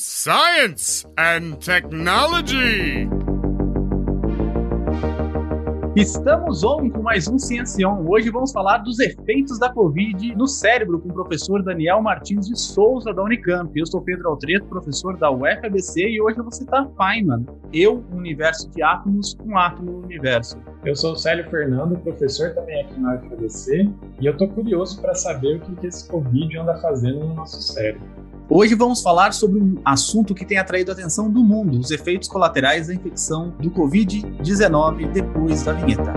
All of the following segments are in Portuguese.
Science and Technology. Estamos on com mais um Ciencião. Hoje vamos falar dos efeitos da Covid no cérebro com o professor Daniel Martins de Souza, da Unicamp. Eu sou Pedro Altreto, professor da UFABC, e hoje eu vou citar Feynman. Eu, universo de átomos, um átomo no universo. Eu sou o Célio Fernando, professor também aqui na UFABC, e eu estou curioso para saber o que, que esse Covid anda fazendo no nosso cérebro. Hoje vamos falar sobre um assunto que tem atraído a atenção do mundo: os efeitos colaterais da infecção do Covid-19 depois da vinheta.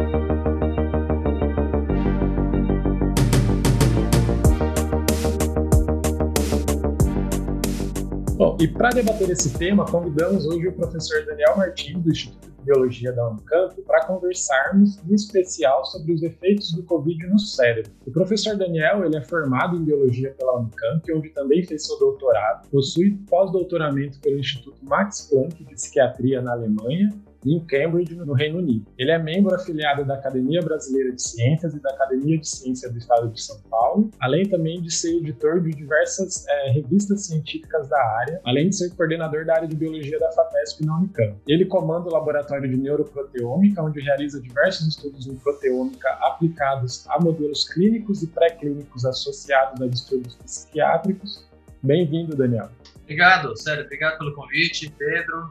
Bom, e para debater esse tema, convidamos hoje o professor Daniel Martins, do Instituto Biologia da Unicamp, para conversarmos em especial sobre os efeitos do Covid no cérebro. O professor Daniel ele é formado em Biologia pela Unicamp, onde também fez seu doutorado, possui pós-doutoramento pelo Instituto Max Planck de Psiquiatria na Alemanha em Cambridge, no Reino Unido. Ele é membro afiliado da Academia Brasileira de Ciências e da Academia de Ciência do Estado de São Paulo, além também de ser editor de diversas é, revistas científicas da área, além de ser coordenador da área de Biologia da FAPESP na Unicamp. Ele comanda o Laboratório de Neuroproteômica, onde realiza diversos estudos em proteômica aplicados a modelos clínicos e pré-clínicos associados a distúrbios psiquiátricos. Bem-vindo, Daniel. Obrigado, sério, obrigado pelo convite, Pedro.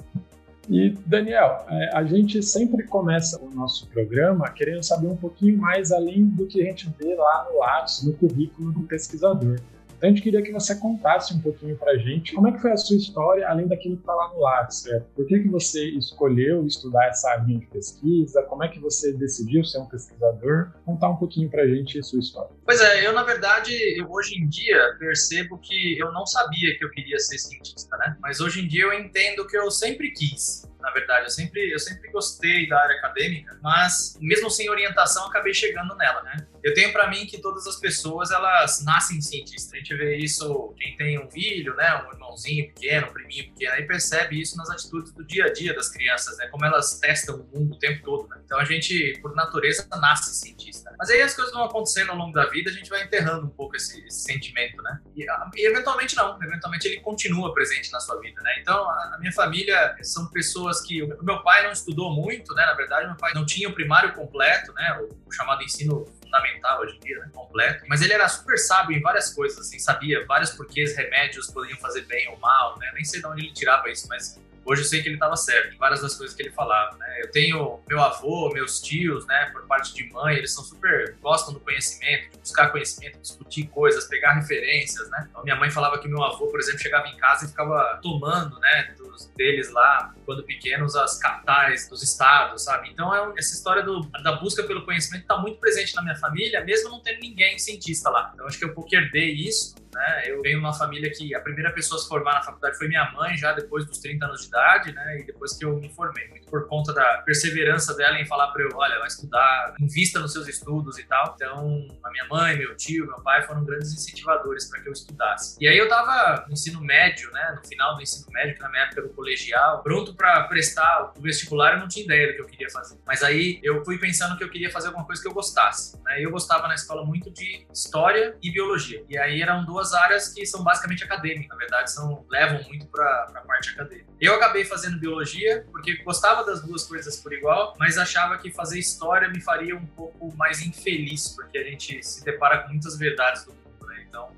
E, Daniel, é, a gente sempre começa o nosso programa querendo saber um pouquinho mais além do que a gente vê lá no Lattes, no currículo do pesquisador. Então, a gente queria que você contasse um pouquinho para a gente como é que foi a sua história, além daquilo que está lá no Lattes, certo? Por que, que você escolheu estudar essa linha de pesquisa? Como é que você decidiu ser um pesquisador? Contar um pouquinho para a gente a sua história. Pois é, eu, na verdade, eu, hoje em dia percebo que eu não sabia que eu queria ser cientista, né? Mas hoje em dia eu entendo que eu sempre quis na verdade. Eu sempre, eu sempre gostei da área acadêmica, mas mesmo sem orientação, acabei chegando nela, né? Eu tenho para mim que todas as pessoas, elas nascem cientistas. A gente vê isso, quem tem um filho, né, um irmãozinho pequeno, um priminho pequeno, aí percebe isso nas atitudes do dia a dia das crianças, né? Como elas testam o mundo o tempo todo, né? Então a gente, por natureza, nasce cientista. Mas aí as coisas vão acontecendo ao longo da vida, a gente vai enterrando um pouco esse, esse sentimento, né? E, e, eventualmente não, eventualmente ele continua presente na sua vida, né? Então a minha família são pessoas pessoas que. O meu pai não estudou muito, né? Na verdade, meu pai não tinha o primário completo, né? O, chamado ensino fundamental hoje em dia, né? Completo. Mas ele era super sábio em várias coisas, assim, sabia vários porquês remédios poderiam fazer bem ou mal, né? Nem sei de onde ele tirava isso, mas Hoje eu sei que ele estava certo várias das coisas que ele falava, né? Eu tenho meu avô, meus tios, né, por parte de mãe, eles são super gostam do conhecimento, de buscar conhecimento, discutir coisas, pegar referências, né? Então, minha mãe falava que meu avô, por exemplo, chegava em casa e ficava tomando, né, dos deles lá, quando pequenos, as capitais dos estados, sabe? Então, é essa história do, da busca pelo conhecimento está muito presente na minha família, mesmo não tendo ninguém cientista lá. Então, acho que eu pouco herdei isso né? Eu venho de uma família que a primeira pessoa a se formar na faculdade foi minha mãe, já depois dos 30 anos de idade, né? E depois que eu me formei, muito por conta da perseverança dela em falar para eu, olha, vai estudar, invista nos seus estudos e tal. Então, a minha mãe, meu tio, meu pai foram grandes incentivadores para que eu estudasse. E aí eu tava no ensino médio, né? No final do ensino médio, que na minha época era o colegial, pronto para prestar o vestibular, eu não tinha ideia do que eu queria fazer. Mas aí eu fui pensando que eu queria fazer alguma coisa que eu gostasse, né? Eu gostava na escola muito de história e biologia. E aí eram duas duas áreas que são basicamente acadêmicas, na verdade, são, levam muito para a parte acadêmica. Eu acabei fazendo biologia porque gostava das duas coisas por igual, mas achava que fazer história me faria um pouco mais infeliz, porque a gente se depara com muitas verdades do mundo, né? Então,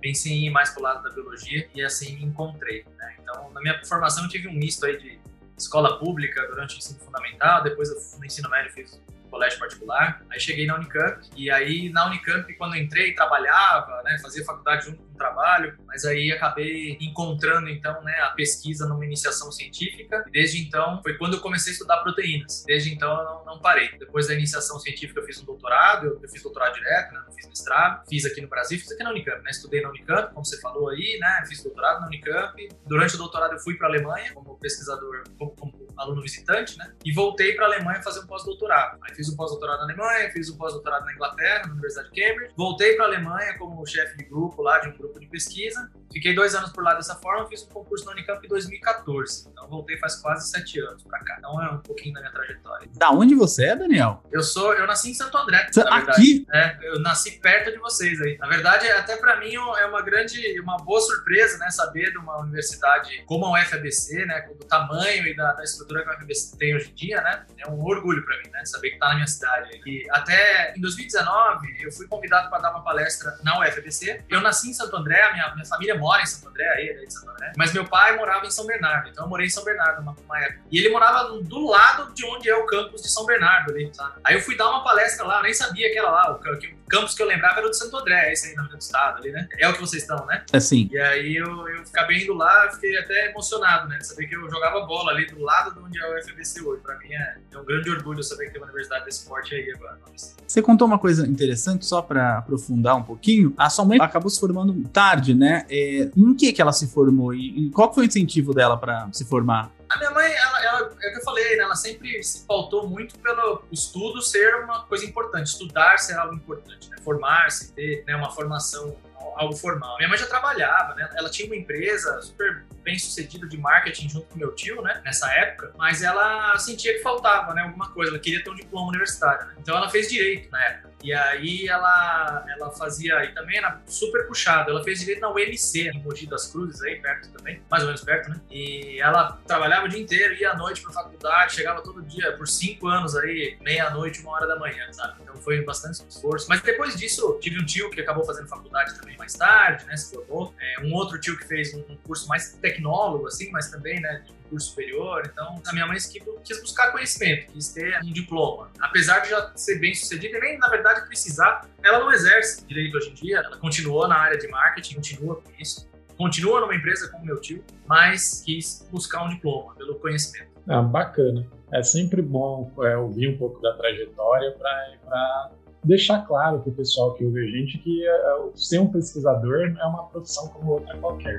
pensei em ir mais pro lado da biologia e assim me encontrei, né? Então, na minha formação eu tive um misto aí de escola pública durante o ensino fundamental, depois no ensino médio fiz colégio particular. Aí cheguei na Unicamp e aí na Unicamp quando entrei trabalhava, né, fazia faculdade junto trabalho, mas aí acabei encontrando então, né, a pesquisa numa iniciação científica. E desde então foi quando eu comecei a estudar proteínas. Desde então eu não, não parei. Depois da iniciação científica eu fiz um doutorado, eu, eu fiz doutorado direto, né, não fiz mestrado, fiz aqui no Brasil, fiz aqui na Unicamp, né, estudei na Unicamp, como você falou aí, né, fiz doutorado na Unicamp. Durante o doutorado eu fui para a Alemanha como pesquisador, como, como aluno visitante, né, e voltei para a Alemanha fazer um pós-doutorado. Aí fiz um pós-doutorado na Alemanha, fiz um pós-doutorado na Inglaterra, na Universidade de Cambridge. Voltei para a Alemanha como chefe de grupo lá, de um grupo de pesquisa. Fiquei dois anos por lá dessa forma, fiz um concurso na Unicamp em 2014. Então voltei faz quase sete anos para cá. Então é um pouquinho da minha trajetória. Da onde você é, Daniel? Eu sou, eu nasci em Santo André. Aqui? É, eu nasci perto de vocês aí. Na verdade, até para mim é uma grande, uma boa surpresa, né, saber de uma universidade como a UFABC, né, do tamanho e da, da estrutura que a UFABC tem hoje em dia, né? É um orgulho para mim, né, saber que tá na minha cidade. E até em 2019 eu fui convidado para dar uma palestra na UFABC. Eu nasci em Santo André, minha, minha família mora em Santo André, aí, de Santo André. Mas meu pai morava em São Bernardo, então eu morei em São Bernardo uma, uma época. E ele morava do lado de onde é o campus de São Bernardo ali, sabe? Aí eu fui dar uma palestra lá, eu nem sabia que era lá, o, que, campus que eu lembrava era o de Santo André, esse aí na do estado ali, né? É o que vocês estão, né? É sim. E aí eu, eu acabei indo lá, fiquei até emocionado, né? De saber que eu jogava bola ali do lado de onde é o UFBC hoje. Pra mim é, é um grande orgulho saber que tem uma universidade desse porte aí agora. Você contou uma coisa interessante, só para aprofundar um pouquinho. A sua mãe acabou se formando tarde, né? É, em que que ela se formou e, e qual foi o incentivo dela para se formar? Minha mãe, ela, ela, é o que eu falei, né? Ela sempre se pautou muito pelo estudo ser uma coisa importante, estudar ser algo importante, né? Formar-se, ter né, uma formação algo formal. Minha mãe já trabalhava, né? Ela tinha uma empresa super bem sucedida de marketing junto com meu tio, né? Nessa época, mas ela sentia que faltava, né? Alguma coisa. Ela queria ter um diploma universitário. Né? Então ela fez direito na época. E aí ela, ela fazia, e também era super puxada, ela fez direito na UMC, em Mogi das Cruzes, aí perto também, mais ou menos perto, né? E ela trabalhava o dia inteiro, ia à noite pra faculdade, chegava todo dia, por cinco anos aí, meia-noite, uma hora da manhã, sabe? Então foi bastante esforço. Mas depois disso, tive um tio que acabou fazendo faculdade também mais tarde, né? Se formou. É, um outro tio que fez um curso mais tecnólogo, assim, mas também, né? curso superior. Então, a minha mãe quis buscar conhecimento, quis ter um diploma. Apesar de já ser bem sucedida e nem, na verdade, precisar, ela não exerce direito hoje em dia. Ela continuou na área de marketing, continua com isso. Continua numa empresa como meu tio, mas quis buscar um diploma pelo conhecimento. Ah, bacana. É sempre bom é, ouvir um pouco da trajetória para deixar claro para o pessoal que ouve a gente que é, ser um pesquisador é uma profissão como outra qualquer.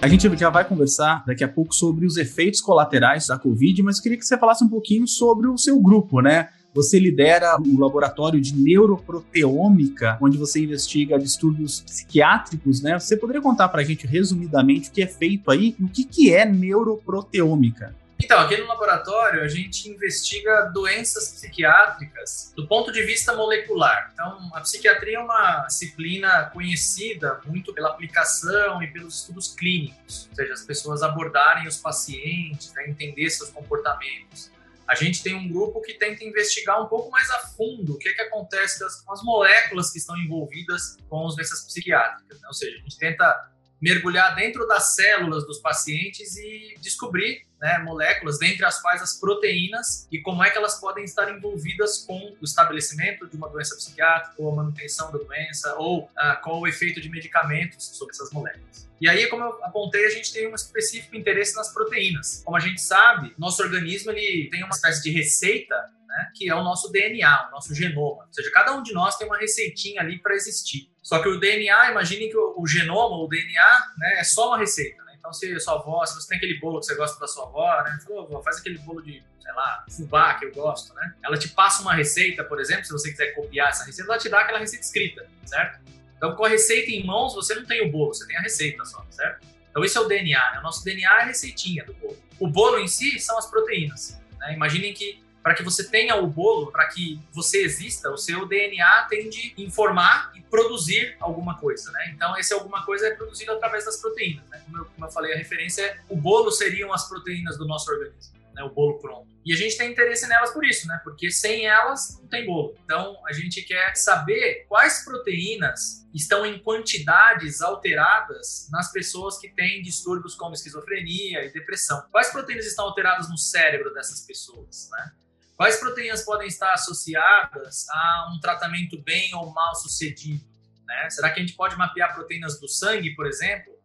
A gente já vai conversar daqui a pouco sobre os efeitos colaterais da Covid, mas queria que você falasse um pouquinho sobre o seu grupo, né? Você lidera o laboratório de neuroproteômica, onde você investiga distúrbios psiquiátricos, né? Você poderia contar para a gente resumidamente o que é feito aí e o que, que é neuroproteômica? Então, aqui no laboratório a gente investiga doenças psiquiátricas do ponto de vista molecular. Então, a psiquiatria é uma disciplina conhecida muito pela aplicação e pelos estudos clínicos, ou seja, as pessoas abordarem os pacientes, né, entender seus comportamentos. A gente tem um grupo que tenta investigar um pouco mais a fundo o que, é que acontece com as moléculas que estão envolvidas com as doenças psiquiátricas. Né? Ou seja, a gente tenta mergulhar dentro das células dos pacientes e descobrir né, moléculas, dentre as quais as proteínas, e como é que elas podem estar envolvidas com o estabelecimento de uma doença psiquiátrica, ou a manutenção da doença, ou ah, qual o efeito de medicamentos sobre essas moléculas. E aí, como eu apontei, a gente tem um específico interesse nas proteínas. Como a gente sabe, nosso organismo ele tem uma espécie de receita né, que é o nosso DNA, o nosso genoma. Ou seja, cada um de nós tem uma receitinha ali para existir. Só que o DNA, imagine que o, o genoma, o DNA, né, é só uma receita. Né? Então, se a sua avó, se você tem aquele bolo que você gosta da sua avó, né, falou, avó, faz aquele bolo de, sei lá, fubá que eu gosto, né? Ela te passa uma receita, por exemplo, se você quiser copiar essa receita, ela te dá aquela receita escrita, certo? Então, com a receita em mãos, você não tem o bolo, você tem a receita só, certo? Então, esse é o DNA, né? O nosso DNA é a receitinha do bolo. O bolo em si são as proteínas. Né? Imaginem que para que você tenha o bolo, para que você exista, o seu DNA tem de informar e produzir alguma coisa, né? Então, esse alguma coisa é produzido através das proteínas, né? Como eu, como eu falei, a referência é o bolo seriam as proteínas do nosso organismo. Né, o bolo pronto. E a gente tem interesse nelas por isso, né? Porque sem elas não tem bolo. Então a gente quer saber quais proteínas estão em quantidades alteradas nas pessoas que têm distúrbios como esquizofrenia e depressão. Quais proteínas estão alteradas no cérebro dessas pessoas, né? Quais proteínas podem estar associadas a um tratamento bem ou mal sucedido? Né? Será que a gente pode mapear proteínas do sangue, por exemplo,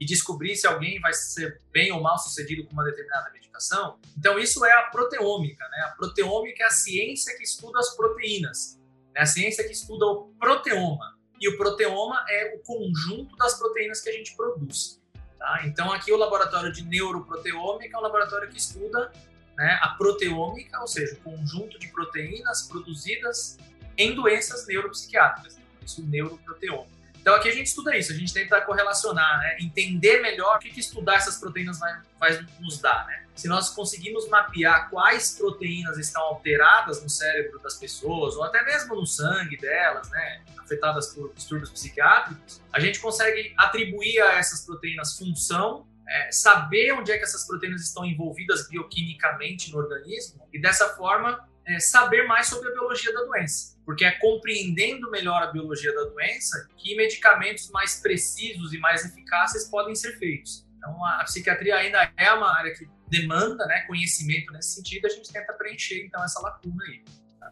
e descobrir se alguém vai ser bem ou mal sucedido com uma determinada medicação? Então, isso é a proteômica. Né? A proteômica é a ciência que estuda as proteínas, é a ciência que estuda o proteoma. E o proteoma é o conjunto das proteínas que a gente produz. Tá? Então, aqui o laboratório de neuroproteômica é um laboratório que estuda né, a proteômica, ou seja, o conjunto de proteínas produzidas em doenças neuropsiquiátricas. Isso, neuroproteômica. Então aqui a gente estuda isso, a gente tenta correlacionar, né? entender melhor o que, que estudar essas proteínas vai, vai nos dar. Né? Se nós conseguimos mapear quais proteínas estão alteradas no cérebro das pessoas, ou até mesmo no sangue delas, né? afetadas por distúrbios psiquiátricos, a gente consegue atribuir a essas proteínas função é, saber onde é que essas proteínas estão envolvidas bioquimicamente no organismo e dessa forma é, saber mais sobre a biologia da doença, porque é compreendendo melhor a biologia da doença que medicamentos mais precisos e mais eficazes podem ser feitos. Então, a psiquiatria ainda é uma área que demanda né, conhecimento nesse sentido, a gente tenta preencher então essa lacuna aí.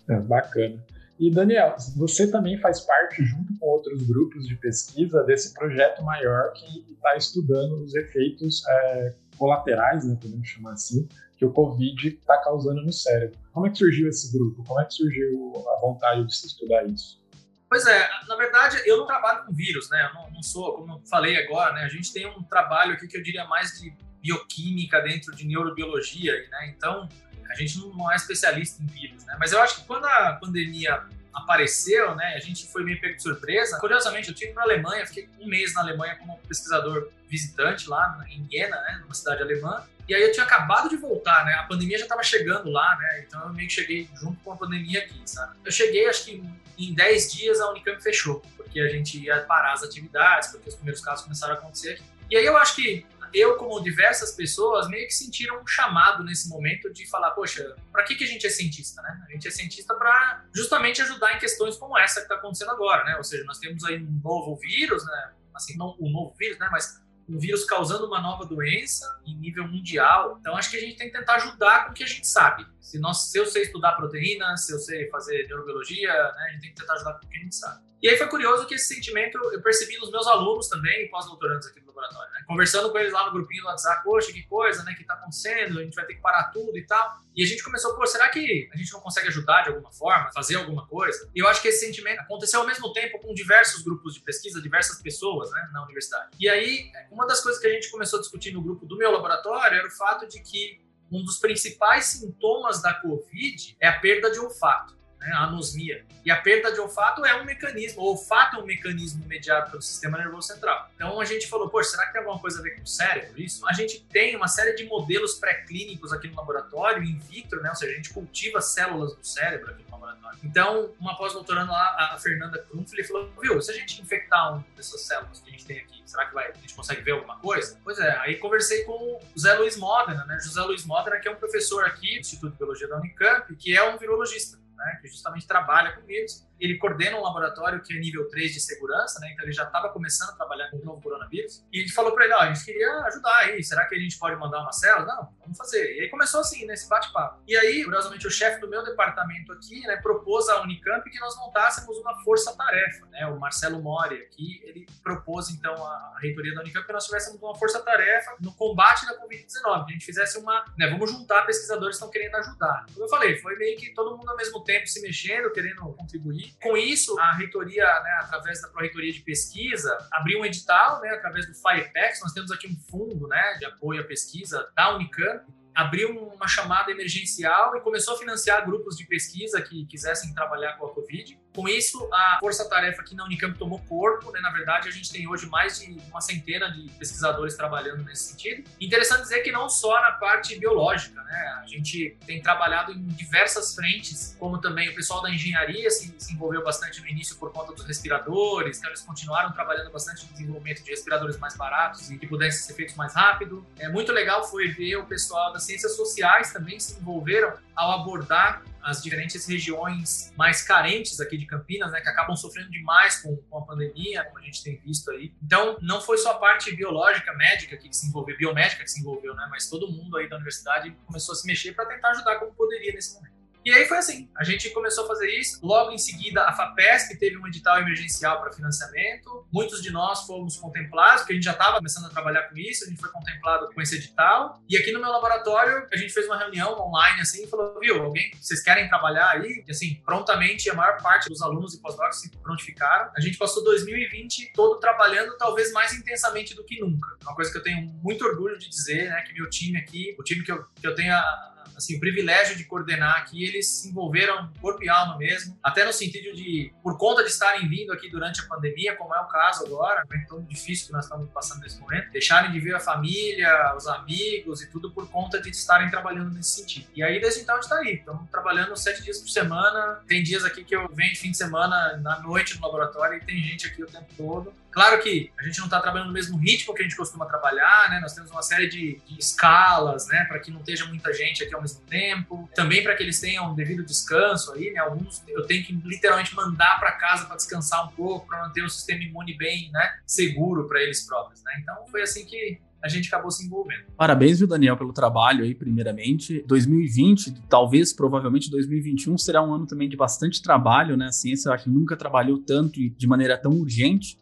É, bacana. E Daniel, você também faz parte, junto com outros grupos de pesquisa, desse projeto maior que está estudando os efeitos é, colaterais, né, podemos chamar assim, que o Covid está causando no cérebro. Como é que surgiu esse grupo? Como é que surgiu a vontade de se estudar isso? Pois é, na verdade, eu não trabalho com vírus, né? Eu não, não sou, como eu falei agora, né? A gente tem um trabalho aqui que eu diria mais de bioquímica dentro de neurobiologia, né? Então, a gente não é especialista em vírus, né? Mas eu acho que quando a pandemia apareceu, né, a gente foi meio pego de surpresa. Curiosamente, eu tive para a Alemanha, fiquei um mês na Alemanha como pesquisador visitante lá em Jena, né, numa cidade alemã. E aí eu tinha acabado de voltar, né? A pandemia já estava chegando lá, né? Então eu meio que cheguei junto com a pandemia aqui, sabe? Eu cheguei, acho que em 10 dias a Unicamp fechou, porque a gente ia parar as atividades, porque os primeiros casos começaram a acontecer. E aí eu acho que eu, como diversas pessoas, meio que sentiram um chamado nesse momento de falar, poxa, para que, que a gente é cientista, né? A gente é cientista para justamente ajudar em questões como essa que está acontecendo agora, né? Ou seja, nós temos aí um novo vírus, né? Assim, não um novo vírus, né? Mas um vírus causando uma nova doença em nível mundial. Então, acho que a gente tem que tentar ajudar com o que a gente sabe. Se, nós, se eu sei estudar proteínas, se eu sei fazer neurobiologia, né, a gente tem que tentar ajudar com o que a gente sabe. E aí foi curioso que esse sentimento eu percebi nos meus alunos também, pós-doutorandos aqui no laboratório, né? Conversando com eles lá no grupinho do WhatsApp, poxa, que coisa, né, que tá acontecendo, a gente vai ter que parar tudo e tal. E a gente começou, pô, será que a gente não consegue ajudar de alguma forma, fazer alguma coisa? E eu acho que esse sentimento aconteceu ao mesmo tempo com diversos grupos de pesquisa, diversas pessoas, né, na universidade. E aí, uma das coisas que a gente começou a discutir no grupo do meu laboratório era o fato de que um dos principais sintomas da Covid é a perda de olfato né, a anosmia. E a perda de olfato é um mecanismo, o olfato é um mecanismo mediado pelo sistema nervoso central. Então a gente falou, pô, será que tem alguma coisa a ver com o cérebro isso? A gente tem uma série de modelos pré-clínicos aqui no laboratório, in vitro, né, ou seja, a gente cultiva células do cérebro aqui no laboratório. Então, uma pós-doutoranda lá, a Fernanda Krumfli, falou, viu, se a gente infectar uma dessas células que a gente tem aqui, será que vai, a gente consegue ver alguma coisa? Pois é, aí conversei com o José Luiz Modena, né, José Luiz Modena, que é um professor aqui do Instituto de Biologia da Unicamp, que é um virologista né, que justamente trabalha com vírus. Ele coordena um laboratório que é nível 3 de segurança, né, então ele já estava começando a trabalhar com o novo coronavírus. E gente falou para ele: ó, a gente queria ajudar aí, será que a gente pode mandar uma célula? Não, vamos fazer. E aí começou assim, nesse bate-papo. E aí, curiosamente, o chefe do meu departamento aqui né, propôs à Unicamp que nós montássemos uma força-tarefa. Né, o Marcelo Mori aqui, ele propôs então a reitoria da Unicamp que nós tivéssemos uma força-tarefa no combate da Covid-19, que a gente fizesse uma. Né, vamos juntar pesquisadores que estão querendo ajudar. Como eu falei, foi meio que todo mundo ao mesmo tempo se mexendo, querendo contribuir. Com isso, a reitoria, né, através da Pró-Reitoria de Pesquisa, abriu um edital, né, através do FIREPEX, nós temos aqui um fundo né, de apoio à pesquisa da Unicamp, abriu uma chamada emergencial e começou a financiar grupos de pesquisa que quisessem trabalhar com a Covid. Com isso, a força-tarefa aqui na Unicamp tomou corpo, né? Na verdade, a gente tem hoje mais de uma centena de pesquisadores trabalhando nesse sentido. Interessante dizer que não só na parte biológica, né? A gente tem trabalhado em diversas frentes, como também o pessoal da engenharia se, se envolveu bastante no início por conta dos respiradores, então eles continuaram trabalhando bastante no desenvolvimento de respiradores mais baratos e que pudessem ser feitos mais rápido. É muito legal foi ver o pessoal das ciências sociais também se envolveram ao abordar as diferentes regiões mais carentes aqui de Campinas, né, que acabam sofrendo demais com, com, a pandemia, como a gente tem visto aí. Então, não foi só a parte biológica, médica que se envolveu, biomédica que se envolveu, né, mas todo mundo aí da universidade começou a se mexer para tentar ajudar como poderia nesse momento. E aí foi assim, a gente começou a fazer isso. Logo em seguida, a FAPESP teve um edital emergencial para financiamento. Muitos de nós fomos contemplados, porque a gente já estava começando a trabalhar com isso, a gente foi contemplado com esse edital. E aqui no meu laboratório, a gente fez uma reunião online assim, e falou, viu, alguém, vocês querem trabalhar aí? E assim, prontamente a maior parte dos alunos e pós-docs se prontificaram. A gente passou 2020 todo trabalhando, talvez mais intensamente do que nunca. Uma coisa que eu tenho muito orgulho de dizer, né, que meu time aqui, o time que eu, que eu tenho a, assim, o privilégio de coordenar aqui, eles se envolveram corpo e alma mesmo, até no sentido de, por conta de estarem vindo aqui durante a pandemia, como é o caso agora, é tão difícil que nós estamos passando nesse momento, deixarem de ver a família, os amigos e tudo por conta de estarem trabalhando nesse sentido. E aí, desde então, a gente está aí, estamos trabalhando sete dias por semana, tem dias aqui que eu venho de fim de semana, na noite no laboratório, e tem gente aqui o tempo todo. Claro que a gente não está trabalhando no mesmo ritmo que a gente costuma trabalhar, né? Nós temos uma série de, de escalas, né? Para que não esteja muita gente aqui ao mesmo tempo. Também para que eles tenham um devido descanso aí, né? Alguns eu tenho que literalmente mandar para casa para descansar um pouco, para manter o sistema imune bem, né? Seguro para eles próprios, né? Então foi assim que a gente acabou se envolvendo. Parabéns, viu, Daniel, pelo trabalho aí, primeiramente. 2020, talvez, provavelmente 2021 será um ano também de bastante trabalho, né? A ciência, eu acho nunca trabalhou tanto e de maneira tão urgente.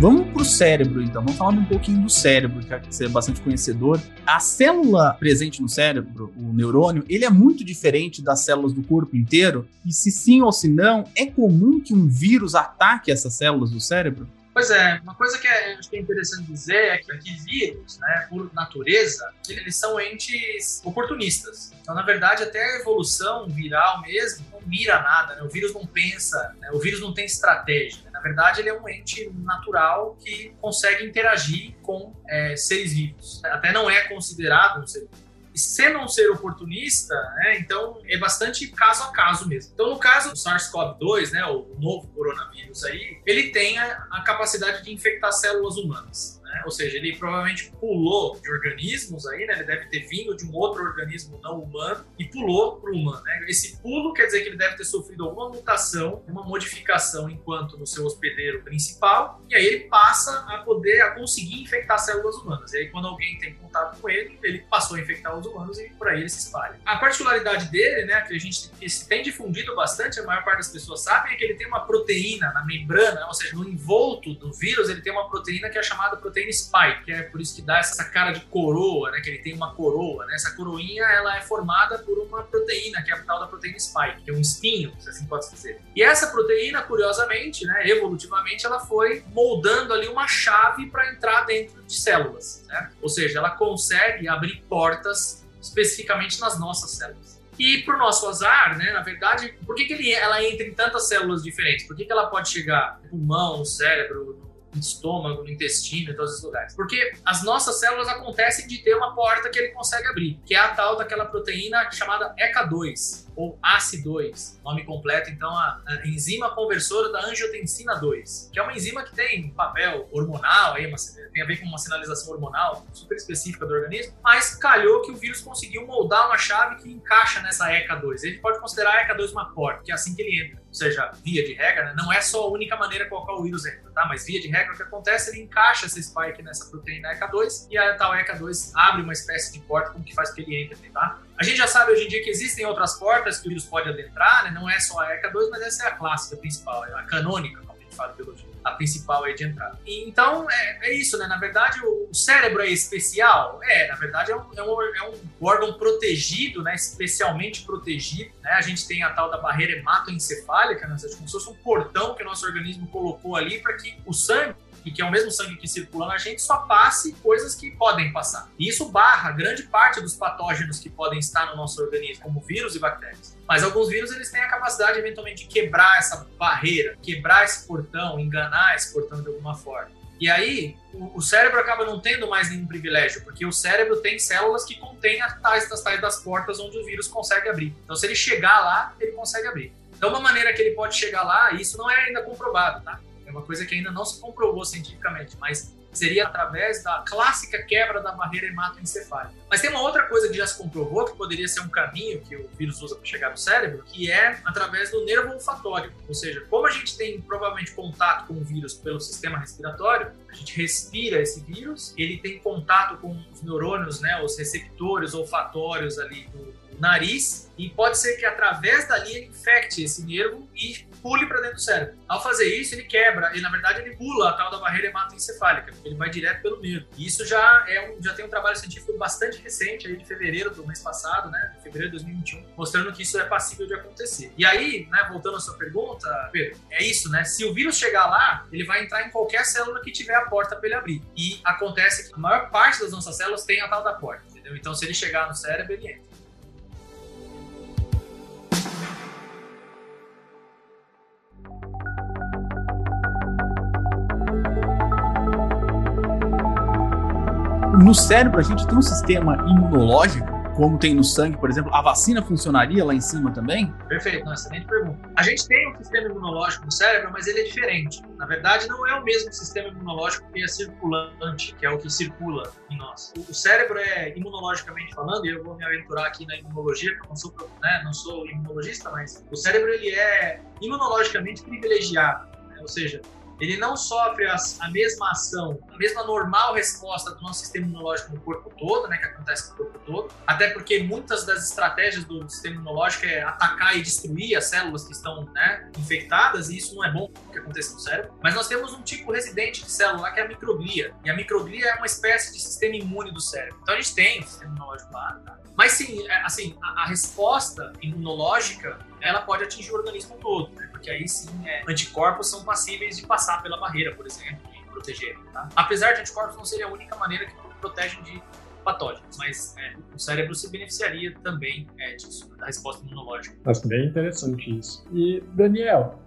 Vamos para o cérebro, então. Vamos falar um pouquinho do cérebro, que você é bastante conhecedor. A célula presente no cérebro, o neurônio, ele é muito diferente das células do corpo inteiro? E se sim ou se não, é comum que um vírus ataque essas células do cérebro? Pois é, uma coisa que é, acho que é interessante dizer é que, que vírus, né, por natureza, eles são entes oportunistas. Então, na verdade, até a evolução viral mesmo não mira nada, né? o vírus não pensa, né? o vírus não tem estratégia. Verdade, ele é um ente natural que consegue interagir com é, seres vivos. Até não é considerado um ser vivo se não ser oportunista, né, então é bastante caso a caso mesmo. Então, no caso do SARS-CoV-2, né, o novo coronavírus aí, ele tem a, a capacidade de infectar células humanas. Né? Ou seja, ele provavelmente pulou de organismos aí, né? Ele deve ter vindo de um outro organismo não humano e pulou para o humano. Né? Esse pulo quer dizer que ele deve ter sofrido alguma mutação, uma modificação enquanto no seu hospedeiro principal, e aí ele passa a poder, a conseguir infectar células humanas. E aí quando alguém tem contato com ele, ele passou a infectar os humanos e por aí ele se espalha. A particularidade dele, né, que a gente tem difundido bastante, a maior parte das pessoas sabem, é que ele tem uma proteína na membrana, ou seja, no envolto do vírus, ele tem uma proteína que é chamada proteína proteína spike, que é por isso que dá essa cara de coroa, né? Que ele tem uma coroa, né? Essa coroinha, ela é formada por uma proteína, que é a tal da proteína spike, que é um espinho, se assim pode dizer. E essa proteína, curiosamente, né? Evolutivamente, ela foi moldando ali uma chave para entrar dentro de células, né? Ou seja, ela consegue abrir portas especificamente nas nossas células. E para o nosso azar, né, na verdade, por que, que ele, ela entra em tantas células diferentes? Por que, que ela pode chegar no pulmão, no cérebro, no estômago, no intestino, em todos esses lugares. Porque as nossas células acontecem de ter uma porta que ele consegue abrir, que é a tal daquela proteína chamada ECA2, ou ACE2, nome completo, então, a, a, enzima conversora da angiotensina 2, que é uma enzima que tem papel hormonal, aí, uma, tem a ver com uma sinalização hormonal super específica do organismo, mas calhou que o vírus conseguiu moldar uma chave que encaixa nessa ECA2. Ele pode considerar a ECA2 uma porta, que é assim que ele entra. Ou seja, via de regra, né? não é só a única maneira qual o vírus entra, tá? Mas via de regra, o que acontece, ele encaixa esse spike nessa proteína ECA2 e a tal ECA2 abre uma espécie de porta com que faz que ele entre, tá? A gente já sabe hoje em dia que existem outras portas que o vírus pode adentrar, né? não é só a ECA2, mas essa é a clássica principal, é a canônica, como a gente fala biologia, a principal aí de entrada. Então, é, é, isso, né? Na verdade, o, o, cérebro é especial? É, na verdade, é um, é um, é um órgão protegido, né? especialmente protegido. Né? A gente tem a tal da barreira hematoencefálica, né? como se fosse um portão que o nosso organismo colocou ali para que o sangue e que é o mesmo sangue que circula na gente, só passe coisas que podem passar. E isso barra grande parte dos patógenos que podem estar no nosso organismo, como vírus e bactérias. Mas alguns vírus eles têm a capacidade eventualmente de quebrar essa barreira, quebrar esse portão, enganar esse portão de alguma forma. E aí, o, cérebro acaba não tendo mais nenhum privilégio, porque o cérebro tem células que contêm as tais das tais das portas onde o vírus consegue abrir. Então, se ele chegar lá, ele consegue abrir. Então, uma maneira que ele pode chegar lá, isso não é ainda comprovado, tá? Uma coisa que ainda não se comprovou cientificamente, mas seria através da clássica quebra da barreira hematoencefálica. Mas tem uma outra coisa que já se comprovou que poderia ser um caminho que o vírus usa para chegar no cérebro, que é através do nervo olfatório. Ou seja, como a gente tem provavelmente contato com o vírus pelo sistema respiratório, a gente respira esse vírus, ele tem contato com os neurônios, né, os receptores olfatórios ali do nariz e pode ser que através dali ele infecte esse nervo e pule para dentro do cérebro. Ao fazer isso, ele quebra, e na verdade ele pula a tal da barreira hematoencefálica, ele vai direto pelo nervo. E isso já é um, já tem um trabalho científico bastante recente, aí de fevereiro do mês passado, né, de fevereiro de 2021, mostrando que isso é passível de acontecer. E aí, né, voltando à sua pergunta, Pedro, é isso, né? Se o vírus chegar lá, ele vai entrar em qualquer célula que tiver a porta para ele abrir. E acontece que a maior parte das nossas células tem a tal da porta, entendeu? Então, se ele chegar no cérebro, ele entra. No cérebro a gente tem um sistema imunológico, como tem no sangue, por exemplo. A vacina funcionaria lá em cima também? Perfeito, uma excelente pergunta. A gente tem um sistema imunológico no cérebro, mas ele é diferente. Na verdade, não é o mesmo sistema imunológico que é circulante, que é o que circula em nós. O cérebro é, imunologicamente falando, e eu vou me aventurar aqui na imunologia, porque eu não sou, né, não sou imunologista, mas o cérebro ele é imunologicamente privilegiado. Né? Ou seja, ele não sofre a, a, mesma ação, a mesma normal resposta do nosso sistema imunológico no corpo todo, né, que acontece no corpo todo, até porque muitas das estratégias do sistema imunológico é atacar e destruir as células que estão né, infectadas, e isso não é bom que aconteça no cérebro. Mas nós temos um tipo residente de célula que é a microglia, e a microglia é uma espécie de sistema imune do cérebro. Então a gente tem o sistema imunológico lá, tá? Mas sim, é, assim, a, a resposta imunológica ela pode atingir o organismo todo, né? Porque aí sim é, anticorpos são passíveis de passar pela barreira, por exemplo, e proteger. Tá? Apesar de anticorpos não seria a única maneira que protegem de patógenos, mas é, o cérebro se beneficiaria também é, disso, da resposta imunológica. Nossa, bem interessante isso. E, Daniel, é,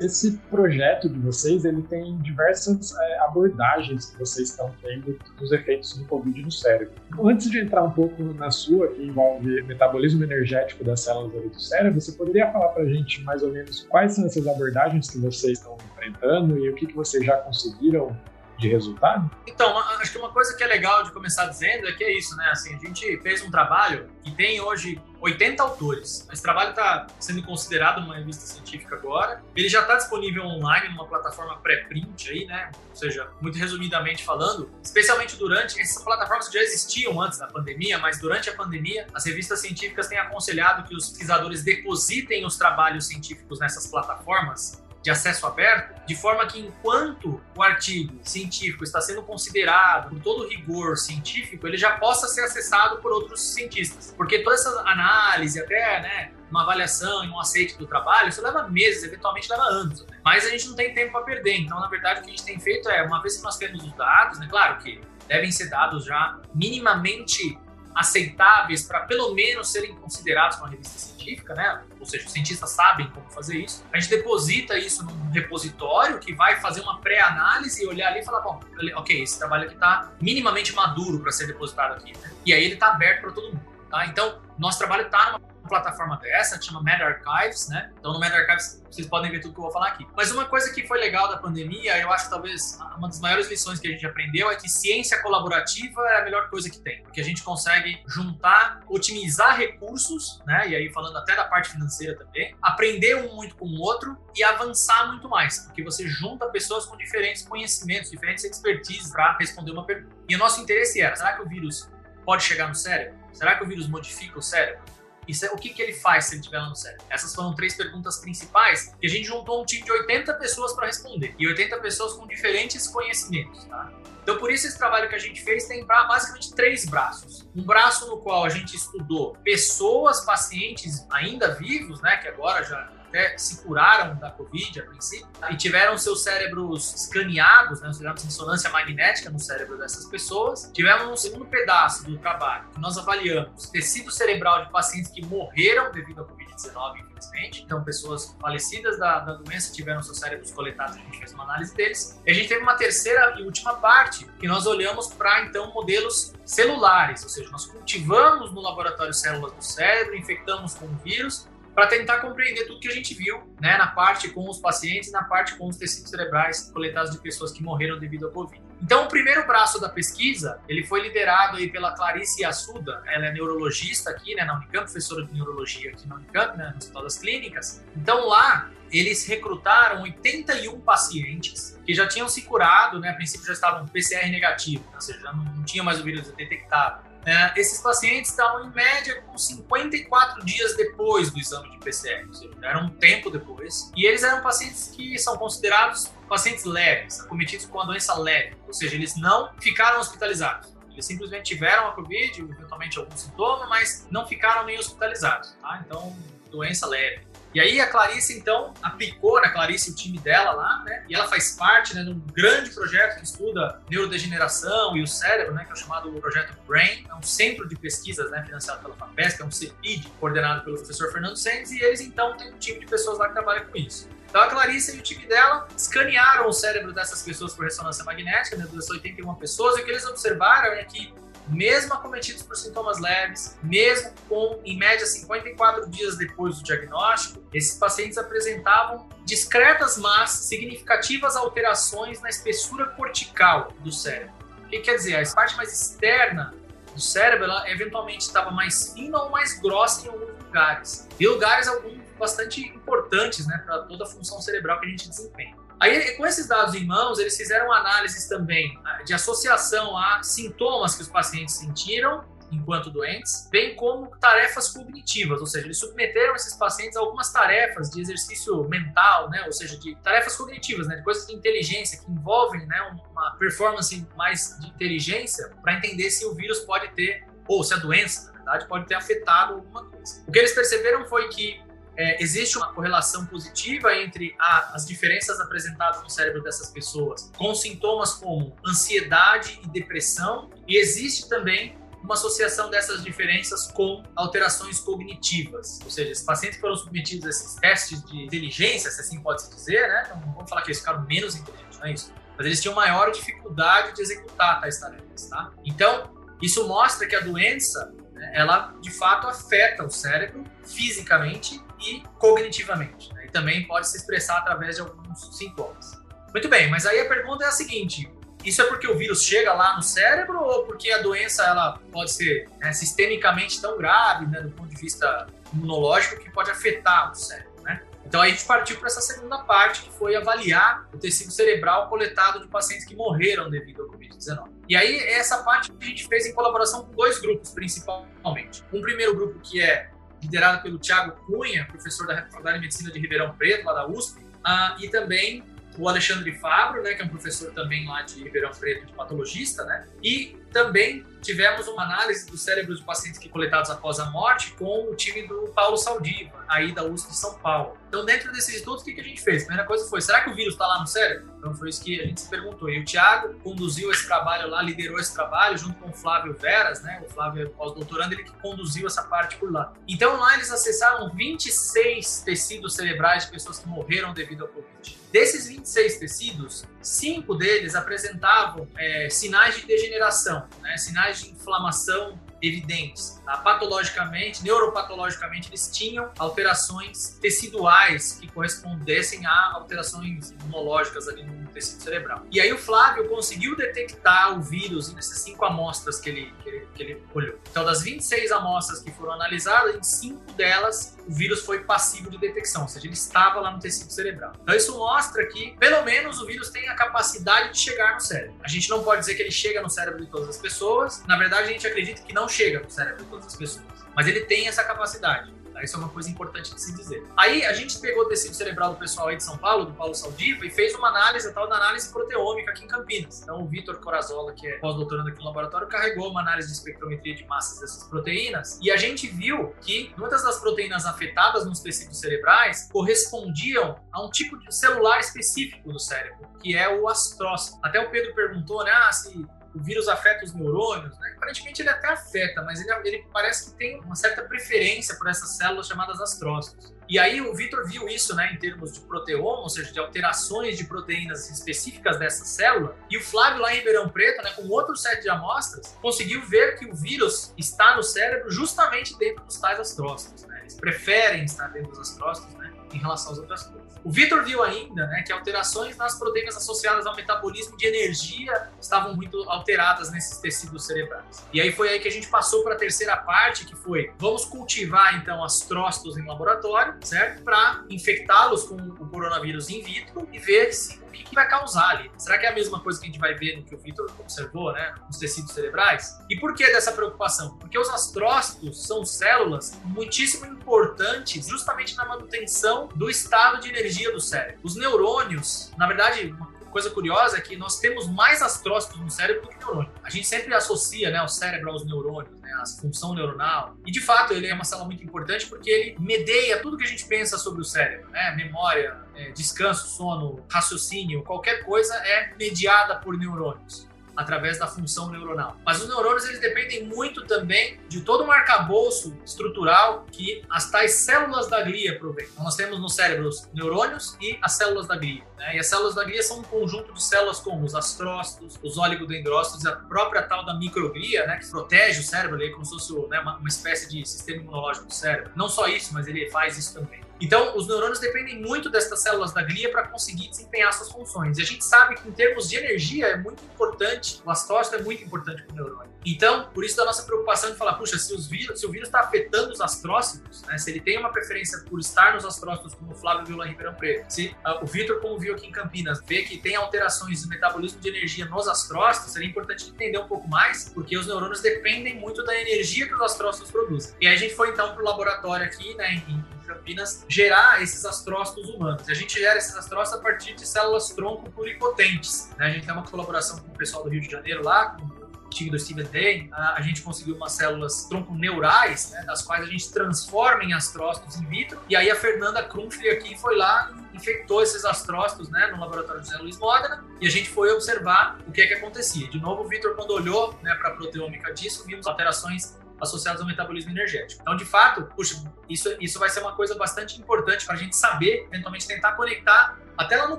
esse projeto de vocês ele tem diversas é, abordagens que vocês estão tendo dos efeitos do Covid no cérebro. Antes de entrar um pouco na sua, que envolve metabolismo energético das células do cérebro, você poderia falar para a gente mais ou menos quais são essas abordagens que vocês estão enfrentando e o que, que vocês já conseguiram de resultado? Então, acho que uma coisa que é legal de começar dizendo é que é isso, né? Assim, a gente fez um trabalho que tem hoje 80 autores. Esse trabalho está sendo considerado uma revista científica agora. Ele já está disponível online numa plataforma pré-print aí, né? Ou seja, muito resumidamente falando, especialmente durante essas plataformas que já existiam antes da pandemia, mas durante a pandemia, as revistas científicas têm aconselhado que os pesquisadores depositem os trabalhos científicos nessas plataformas de acesso aberto, de forma que enquanto o artigo científico está sendo considerado por todo o rigor científico, ele já possa ser acessado por outros cientistas. Porque toda essa análise, até né, uma avaliação e um aceite do trabalho, isso leva meses, eventualmente leva anos. Né? Mas a gente não tem tempo para perder. Então, na verdade, o que a gente tem feito é, uma vez que nós temos os dados, né, claro que devem ser dados já minimamente aceitáveis para pelo menos serem considerados uma revista científica, né? Ou seja, os cientistas sabem como fazer isso. A gente deposita isso num repositório que vai fazer uma pré-análise e olhar ali e falar, bom, ok, esse trabalho aqui está minimamente maduro para ser depositado aqui, né? E aí ele está aberto para todo mundo, tá? Então, nosso trabalho está numa plataforma dessa, que chama Meta Archives, né? Então no Meta Archives vocês podem ver tudo que eu vou falar aqui. Mas uma coisa que foi legal da pandemia, eu acho que talvez uma das maiores lições que a gente aprendeu é que ciência colaborativa é a melhor coisa que tem, porque a gente consegue juntar, otimizar recursos, né? E aí falando até da parte financeira também, aprender um muito com o outro e avançar muito mais, porque você junta pessoas com diferentes conhecimentos, diferentes expertises para responder uma pergunta. E o nosso interesse era, será que o vírus pode chegar no cérebro? Será que o vírus modifica o cérebro? Isso é, o que, que ele faz se ele estiver lá no cérebro? Essas foram três perguntas principais que a gente juntou um time de 80 pessoas para responder. E 80 pessoas com diferentes conhecimentos, tá? Então, por isso, esse trabalho que a gente fez tem basicamente três braços. Um braço no qual a gente estudou pessoas, pacientes ainda vivos, né, que agora já até se curaram da Covid a princípio e tiveram seus cérebros escaneados, né? Fizemos ressonância magnética no cérebro dessas pessoas. Tivemos um segundo pedaço do trabalho que nós avaliamos tecido cerebral de pacientes que morreram devido à Covid-19, infelizmente. Então, pessoas falecidas da, da doença tiveram seus cérebros coletados, a gente fez uma análise deles. E a gente teve uma terceira e última parte que nós olhamos para, então, modelos celulares, ou seja, nós cultivamos no laboratório células do cérebro, infectamos com o vírus para tentar compreender tudo que a gente viu, né, na parte com os pacientes, na parte com os tecidos cerebrais coletados de pessoas que morreram devido ao Covid. Então, o primeiro braço da pesquisa, ele foi liderado aí pela Clarice Assuda, ela é neurologista aqui, né, na Unicamp, professora de neurologia aqui na Unicamp, né, no Hospital das Clínicas. Então, lá, eles recrutaram 81 pacientes que já tinham se curado, né, a princípio já estavam PCR negativo, ou seja, já não, não tinha mais o vírus detectado é, esses pacientes estavam em média com 54 dias depois do exame de PCR, ou seja, era um tempo depois. E eles eram pacientes que são considerados pacientes leves, acometidos com a doença leve, ou seja, eles não ficaram hospitalizados. Eles simplesmente tiveram a Covid, eventualmente algum sintoma, mas não ficaram nem hospitalizados. Tá? Então, doença leve. E aí a Clarice, então, aplicou, né, a Clarice o time dela lá, né, e ela faz parte, né, de um grande projeto que estuda neurodegeneração e o cérebro, né, que é o chamado Projeto BRAIN, é um centro de pesquisas, né, financiado pela FAPESP, é um CEPID, coordenado pelo professor Fernando Sendes, e eles, então, têm um time de pessoas lá que trabalham com isso. Então a Clarice e o time dela escanearam o cérebro dessas pessoas por ressonância magnética, né, das 81 pessoas, e o que eles observaram é que mesmo acometidos por sintomas leves, mesmo com, em média, 54 dias depois do diagnóstico, esses pacientes apresentavam discretas, mas significativas alterações na espessura cortical do cérebro. O que quer dizer? A parte mais externa do cérebro, ela eventualmente estava mais fina ou mais grossa em alguns lugares. E lugares alguns bastante importantes né, para toda a função cerebral que a gente desempenha. Aí, com esses dados em mãos, eles fizeram análises também ah, de associação a sintomas que os pacientes sentiram enquanto doentes, bem como tarefas cognitivas, ou seja, eles submeteram esses pacientes a algumas tarefas de exercício mental, né, ou seja, de tarefas cognitivas, né, de coisas de inteligência que envolvem, né, uma performance mais de inteligência para entender se o vírus pode ter ou se a doença, na verdade, pode ter afetado alguma coisa. O que eles perceberam foi que é, existe uma correlação positiva entre a, as diferenças apresentadas no cérebro dessas pessoas com sintomas como ansiedade e depressão, e existe também uma associação dessas diferenças com alterações cognitivas. Ou seja, esses pacientes foram submetidos a esses testes de inteligência, se assim pode se dizer, né? Não vamos falar que eles ficaram menos inteligentes, não é isso. Mas eles tinham maior dificuldade de executar tais tarefas, tá? Então, isso mostra que a doença, né, ela de fato afeta o cérebro fisicamente e cognitivamente. Né? E também pode se expressar através de alguns sintomas. Muito bem, mas aí a pergunta é a seguinte: isso é porque o vírus chega lá no cérebro ou porque a doença ela pode ser né, sistemicamente tão grave, né, do ponto de vista imunológico, que pode afetar o cérebro? Né? Então a gente partiu para essa segunda parte, que foi avaliar o tecido cerebral coletado de pacientes que morreram devido ao Covid-19. E aí essa parte a gente fez em colaboração com dois grupos, principalmente. Um primeiro grupo que é liderado pelo Tiago Cunha, professor da Faculdade de Medicina de Ribeirão Preto, lá da USP, uh, e também o Alexandre Fabro, né, que é um professor também lá de Ribeirão Preto, de patologista, né, e também tivemos uma análise dos cérebros de pacientes que coletados após a morte com o time do Paulo Saldiva, aí da USP de São Paulo. Então, dentro desses estudos, o que, a gente fez? A primeira coisa foi, será que o vírus está lá no cérebro? Então, foi isso que a gente se perguntou. E o Tiago conduziu esse trabalho lá, liderou esse trabalho, junto com o Flávio Veras, né? O Flávio é pós-doutorando, ele que conduziu essa parte por lá. Então, lá eles acessaram 26 tecidos cerebrais de pessoas que morreram devido ao Covid. Desses 26 tecidos, cinco deles apresentavam é, sinais de degeneração, né, sinais de inflamação evidentes. Tá? Patologicamente, neuropatologicamente, eles tinham alterações teciduais que correspondessem a alterações imunológicas ali no tecido cerebral. E aí o Flávio conseguiu detectar o vírus nessas cinco amostras que ele, que ele, que ele olhou. Então, das 26 amostras que foram analisadas, em cinco delas o vírus foi passivo de detecção, ou seja, ele estava lá no tecido cerebral. Então, isso mostra que, pelo menos, o vírus tem a capacidade de chegar no cérebro. A gente não pode dizer que ele chega no cérebro de todas as pessoas, na verdade, a gente acredita que não chega no cérebro de todas as pessoas, mas ele tem essa capacidade. Isso é uma coisa importante de se dizer. Aí a gente pegou o tecido cerebral do pessoal aí de São Paulo, do Paulo Saldiva, e fez uma análise, a tal da análise proteômica aqui em Campinas. Então o Vitor Corazola, que é pós-doutorando aqui no laboratório, carregou uma análise de espectrometria de massas dessas proteínas, e a gente viu que muitas das proteínas afetadas nos tecidos cerebrais correspondiam a um tipo de celular específico do cérebro, que é o astrócito. Até o Pedro perguntou, né, ah, se o vírus afeta os neurônios, né? aparentemente ele até afeta, mas ele, ele, parece que tem uma certa preferência por essas células chamadas astrócitos. E aí o Vitor viu isso né, em termos de proteoma, ou seja, de alterações de proteínas específicas dessa célula, e o Flávio lá em Ribeirão Preto, né, com outro set de amostras, conseguiu ver que o vírus está no cérebro justamente dentro dos tais astrócitos. Né? eles preferem estar dentro dos astrócitos, né, em relação às outras coisas. O Vitor viu ainda né, que alterações nas proteínas associadas ao metabolismo de energia estavam muito alteradas nesses tecidos cerebrais. E aí foi aí que a gente passou para a terceira parte, que foi vamos cultivar então astrócitos em laboratório, certo? Para infectá-los com o coronavírus in vitro e ver se o que, que, vai causar ali. Será que é a mesma coisa que a gente vai ver no que o Vitor observou, né? Nos tecidos cerebrais? E por que dessa preocupação? Porque os astrócitos são células muitíssimo importantes justamente na manutenção do estado de energia do cérebro. Os neurônios, na verdade, coisa curiosa é que nós temos mais astrócitos no cérebro do que neurônio. A gente sempre associa né, o cérebro aos neurônios, né, a função neuronal. E de fato, ele é uma célula muito importante porque ele medeia tudo que a gente pensa sobre o cérebro, né? Memória, é, descanso, sono, raciocínio, qualquer coisa é mediada por neurônios através da função neuronal. Mas os neurônios eles dependem muito também de todo um arcabouço estrutural que as tais células da glia provêm. Então nós temos no cérebro os neurônios e as células da glia. Né? E as células da glia são um conjunto de células como os astrócitos, os oligodendrócitos a própria tal da microglia, né, que protege o cérebro, ali, como se fosse né, uma, uma espécie de sistema imunológico do cérebro. Não só isso, mas ele faz isso também. Então, os neurônios dependem muito destas células da glia para conseguir desempenhar suas funções. E a gente sabe que, em termos de energia, é muito importante, o astócito é muito importante para o neurônio. Então, por isso da nossa preocupação de falar, puxa, se, vírus, se o vírus está afetando os astrócitos, né, se ele tem uma preferência por estar nos astrócitos, como o Flávio viu lá em Ribeirão Preto, se uh, o Vitor, como viu aqui em Campinas, vê que tem alterações no metabolismo de energia nos astrócitos, seria importante entender um pouco mais, porque os neurônios dependem muito da energia que os astrócitos produzem. E aí a gente foi então para o laboratório aqui, né, em, Campinas gerar esses astrócitos humanos. A gente gera esses astrócitos a partir de células tronco pluripotentes. Né? A gente tem uma colaboração com o pessoal do Rio de Janeiro lá, com o time do Steven Day, a, gente conseguiu umas células tronco-neurais, né, das quais a gente transforma em astrócitos in vitro. E aí a Fernanda Krumfli aqui foi lá infectou esses astrócitos né, no laboratório de José Luiz Modena e a gente foi observar o que é que acontecia. De novo, o Vitor, quando olhou né, para a proteômica disso, vimos alterações associados ao metabolismo energético. Então, de fato, puxa, isso, isso vai ser uma coisa bastante importante para a gente saber, eventualmente tentar conectar até lá no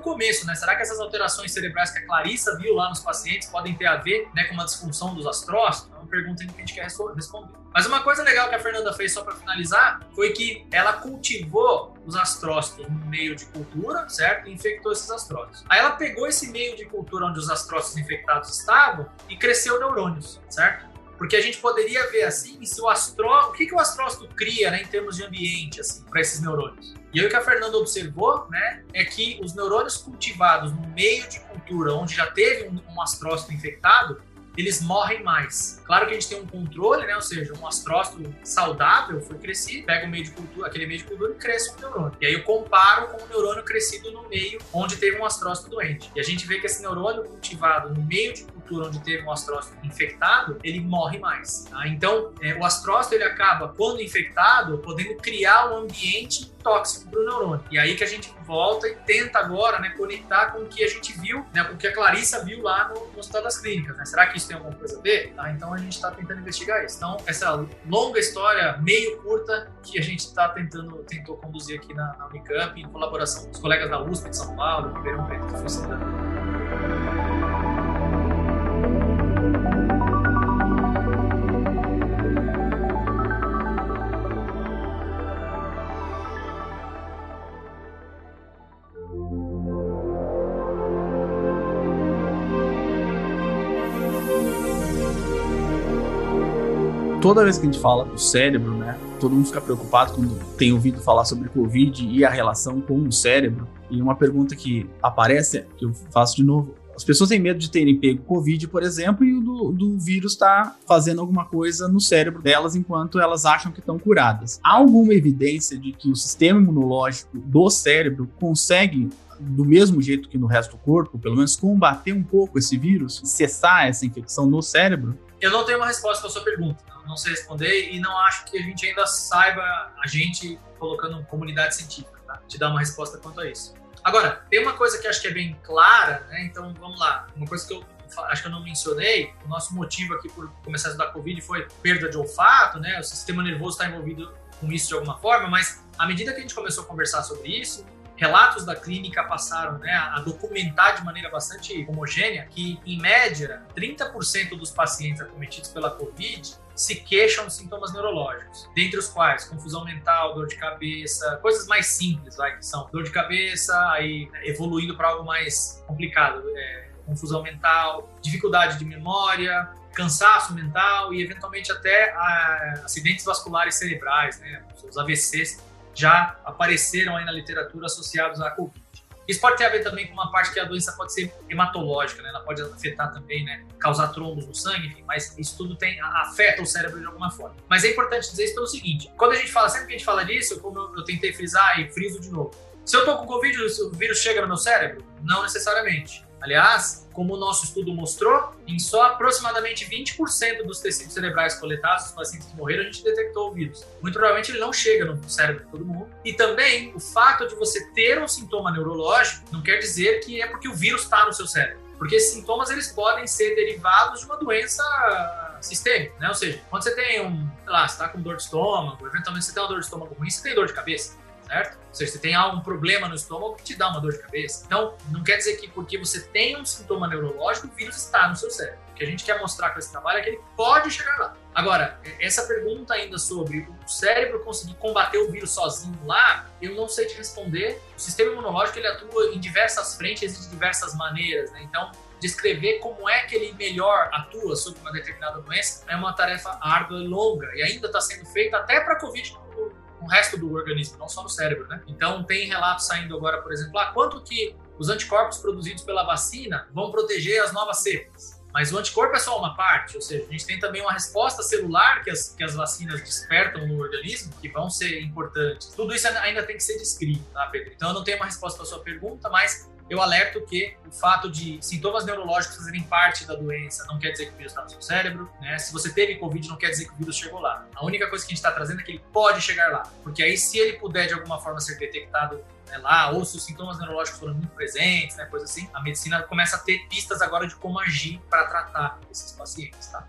começo, né? Será que essas alterações cerebrais que a Clarissa viu lá nos pacientes podem ter a ver né, com uma disfunção dos astrócitos? É uma pergunta que a gente quer responder. Mas uma coisa legal que a Fernanda fez só para finalizar foi que ela cultivou os astrócitos no meio de cultura, certo? E infectou esses astrócitos. Aí ela pegou esse meio de cultura onde os astrócitos infectados estavam e cresceu neurônios, certo? Porque a gente poderia ver assim se o astró, o que, que o astrócito cria, né, em termos de ambiente, assim, para esses neurônios. E aí o que a Fernanda observou, né, é que os neurônios cultivados no meio de cultura, onde já teve um, um astrócito infectado, eles morrem mais. Claro que a gente tem um controle, né? Ou seja, um astrócito saudável foi crescido, pega o meio de cultura, aquele meio de cultura e cresce um neurônio. E aí eu comparo com o neurônio crescido no meio onde teve um astrócito doente. E a gente vê que esse neurônio cultivado no meio de cultura onde teve um astrócito infectado, ele morre mais. Tá? Então, é, o astrócito ele acaba, quando infectado, podendo criar um ambiente tóxico para o neurônio. E aí que a gente volta e tenta agora né, conectar com o que a gente viu, né, com o que a Clarissa viu lá no, no Hospital das Clínicas. Né? Será que isso tem alguma coisa a ver? Tá? Então a gente está tentando investigar isso. Então, essa longa história, meio curta, que a gente está tentando, tentou conduzir aqui na, na, Unicamp, em colaboração com os colegas da USP de São Paulo, Ribeirão Preto, que foi toda vez que a gente fala do cérebro, né, todo mundo fica preocupado quando tem ouvido falar sobre Covid e a relação com o cérebro. E uma pergunta que aparece, que eu faço de novo, as pessoas têm medo de terem pego Covid, por exemplo, e o do, do vírus está fazendo alguma coisa no cérebro delas enquanto elas acham que estão curadas. Há alguma evidência de que o sistema imunológico do cérebro consegue do mesmo jeito que no resto do corpo, pelo menos combater um pouco esse vírus, cessar essa infecção no cérebro? Eu não tenho uma resposta para sua pergunta não sei responder e não acho que a gente ainda saiba, a gente colocando comunidade científica, tá? te dar uma resposta quanto a isso. Agora, tem uma coisa que acho que é bem clara, né? Então vamos lá. Uma coisa que eu acho que eu não mencionei, o nosso motivo aqui por começar a estudar Covid foi perda de olfato, né? O sistema nervoso está envolvido com isso de alguma forma, mas à medida que a gente começou a conversar sobre isso, relatos da clínica passaram né, a documentar de maneira bastante homogênea que, em média, 30% dos pacientes acometidos pela Covid se queixam de sintomas neurológicos, dentre os quais confusão mental, dor de cabeça, coisas mais simples, vai, que são dor de cabeça, aí evoluindo para algo mais complicado, é, confusão mental, dificuldade de memória, cansaço mental e eventualmente até a, acidentes vasculares cerebrais, né? Os AVCs já apareceram aí na literatura associados à Covid. Isso pode ter a ver também com uma parte que a doença pode ser hematológica, né? Ela pode afetar também, né? Causar trombos no sangue, enfim, mas isso tudo tem, afeta o cérebro de alguma forma. Mas é importante dizer isso pelo seguinte: quando a gente fala, sempre que a gente fala disso, como eu, eu tentei frisar e friso de novo. Se eu tô com Covid, o vírus chega no meu cérebro? Não necessariamente. Aliás, como o nosso estudo mostrou, em só aproximadamente 20% dos tecidos cerebrais coletados dos pacientes que morreram, a gente detectou o vírus. Muito provavelmente ele não chega no cérebro de todo mundo. E também o fato de você ter um sintoma neurológico não quer dizer que é porque o vírus está no seu cérebro. Porque esses sintomas eles podem ser derivados de uma doença sistêmica, né? Ou seja, quando você tem um, sei lá, você está com dor de estômago, eventualmente você tem uma dor de estômago ruim, você tem dor de cabeça certo? Ou seja, você tem algum problema no estômago que te dá uma dor de cabeça. Então, não quer dizer que porque você tem um sintoma neurológico, o vírus está no seu cérebro. O que a gente quer mostrar com esse trabalho é que ele pode chegar lá. Agora, essa pergunta ainda sobre o cérebro conseguir combater o vírus sozinho lá, eu não sei te responder. O sistema imunológico ele atua em diversas frentes e de diversas maneiras, né? Então, descrever como é que ele melhor atua sobre uma determinada doença é uma tarefa árdua e longa e ainda está sendo feita até para a Covid no resto do organismo, não só no cérebro, né? Então tem relatos saindo agora, por exemplo, ah, quanto que os anticorpos produzidos pela vacina vão proteger as novas cepas. Mas o anticorpo é só uma parte, ou seja, a gente tem também uma resposta celular que as, que as vacinas despertam no organismo, que vão ser importantes. Tudo isso ainda tem que ser descrito, tá, Pedro? Então eu não tenho uma resposta para a sua pergunta, mas eu alerto que o fato de sintomas neurológicos fazerem parte da doença não quer dizer que o vírus está no seu cérebro, né? Se você teve Covid, não quer dizer que o vírus chegou lá. A única coisa que a gente está trazendo é que ele pode chegar lá, porque aí se ele puder de alguma forma ser detectado né, lá, ou se os sintomas neurológicos foram muito presentes, né, coisa assim, a medicina começa a ter pistas agora de como agir para tratar esses pacientes, tá?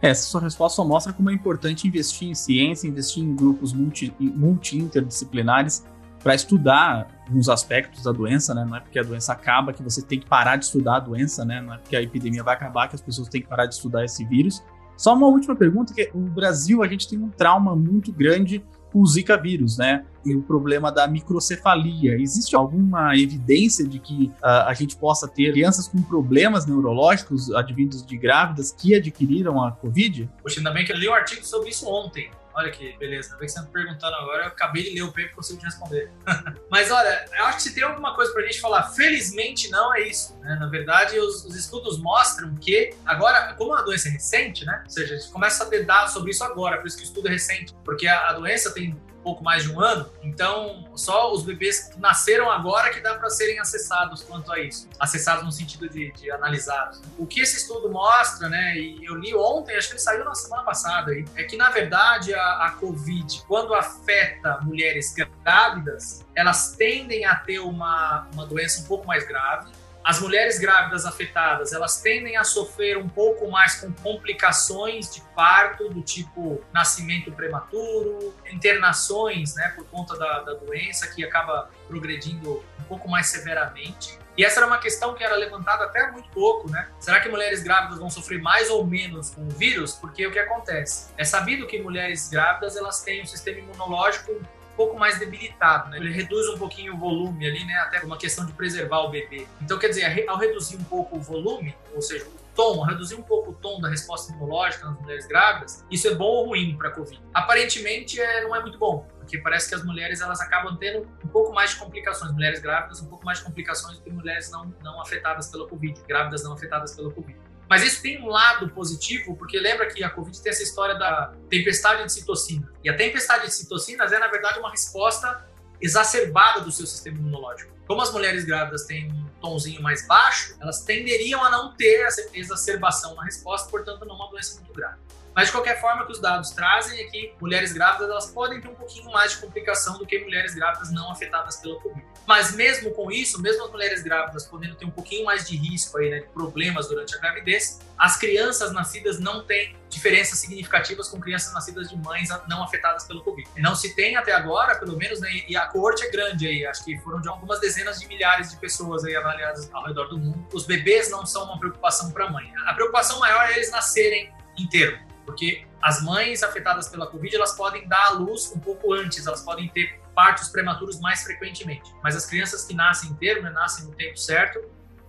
Essa sua resposta só mostra como é importante investir em ciência, investir em grupos multi, multi-interdisciplinares para estudar alguns aspectos da doença, né? Não é porque a doença acaba que você tem que parar de estudar a doença, né? Não é porque a epidemia vai acabar que as pessoas têm que parar de estudar esse vírus. Só uma última pergunta, que o Brasil, a gente tem um trauma muito grande com o Zika vírus, né? E o problema da microcefalia. Existe alguma evidência de que uh, a gente possa ter crianças com problemas neurológicos advindos de grávidas que adquiriram a Covid? Poxa, ainda bem que eu li um artigo sobre isso ontem. Olha que beleza, bem que você está me perguntando agora, eu acabei de ler o paper e consigo te responder. Mas olha, eu acho que se tem alguma coisa para a gente falar, felizmente não é isso. Né? Na verdade, os, os, estudos mostram que, agora, como a doença é recente, né? Ou seja, a gente começa a ter dados sobre isso agora, por isso que o estudo é recente. Porque a, a doença tem pouco mais de um ano, então só os bebês que nasceram agora que dá para serem acessados quanto a isso. Acessados no sentido de, de analisados. O que esse estudo mostra, né, e eu li ontem, acho que ele saiu na semana passada, é que na verdade a, a Covid, quando afeta mulheres grávidas, elas tendem a ter uma, uma doença um pouco mais grave, as mulheres grávidas afetadas, elas tendem a sofrer um pouco mais com complicações de parto, do tipo nascimento prematuro, internações, né, por conta da, da doença, que acaba progredindo um pouco mais severamente. E essa era uma questão que era levantada até muito pouco, né? Será que mulheres grávidas vão sofrer mais ou menos com o vírus? Porque o que acontece? É sabido que mulheres grávidas elas têm um sistema imunológico pouco mais debilitado, né? Ele reduz um pouquinho o volume ali, né? Até uma questão de preservar o bebê. Então, quer dizer, ao reduzir um pouco o volume, ou seja, o tom, reduzir um pouco o tom da resposta imunológica nas mulheres grávidas, isso é bom ou ruim para a Covid? Aparentemente, é, não é muito bom, porque parece que as mulheres elas acabam tendo um pouco mais de complicações, mulheres grávidas um pouco mais de complicações do que mulheres não, não afetadas pela Covid, grávidas não afetadas pela Covid. Mas isso tem um lado positivo, porque lembra que a Covid tem essa história da tempestade de citocina. E a tempestade de citocinas é, na verdade, uma resposta exacerbada do seu sistema imunológico. Como as mulheres grávidas têm um tonzinho mais baixo, elas tenderiam a não ter essa exacerbação na resposta, portanto, não uma doença muito grave. Mas de qualquer forma, que os dados trazem é que mulheres grávidas elas podem ter um pouquinho mais de complicação do que mulheres grávidas não afetadas pela Covid. Mas mesmo com isso, mesmo as mulheres grávidas podendo ter um pouquinho mais de risco aí, né, de problemas durante a gravidez, as crianças nascidas não têm diferenças significativas com crianças nascidas de mães não afetadas pelo Covid. Não se tem até agora, pelo menos, né, e a coorte é grande aí, acho que foram de algumas dezenas de milhares de pessoas aí avaliadas ao redor do mundo. Os bebês não são uma preocupação para a mãe. A preocupação maior é eles nascerem inteiro Porque as mães afetadas pela Covid, elas podem dar à luz um pouco antes, elas podem ter partos prematuros mais frequentemente. Mas as crianças que nascem em termo, né, nascem no tempo certo,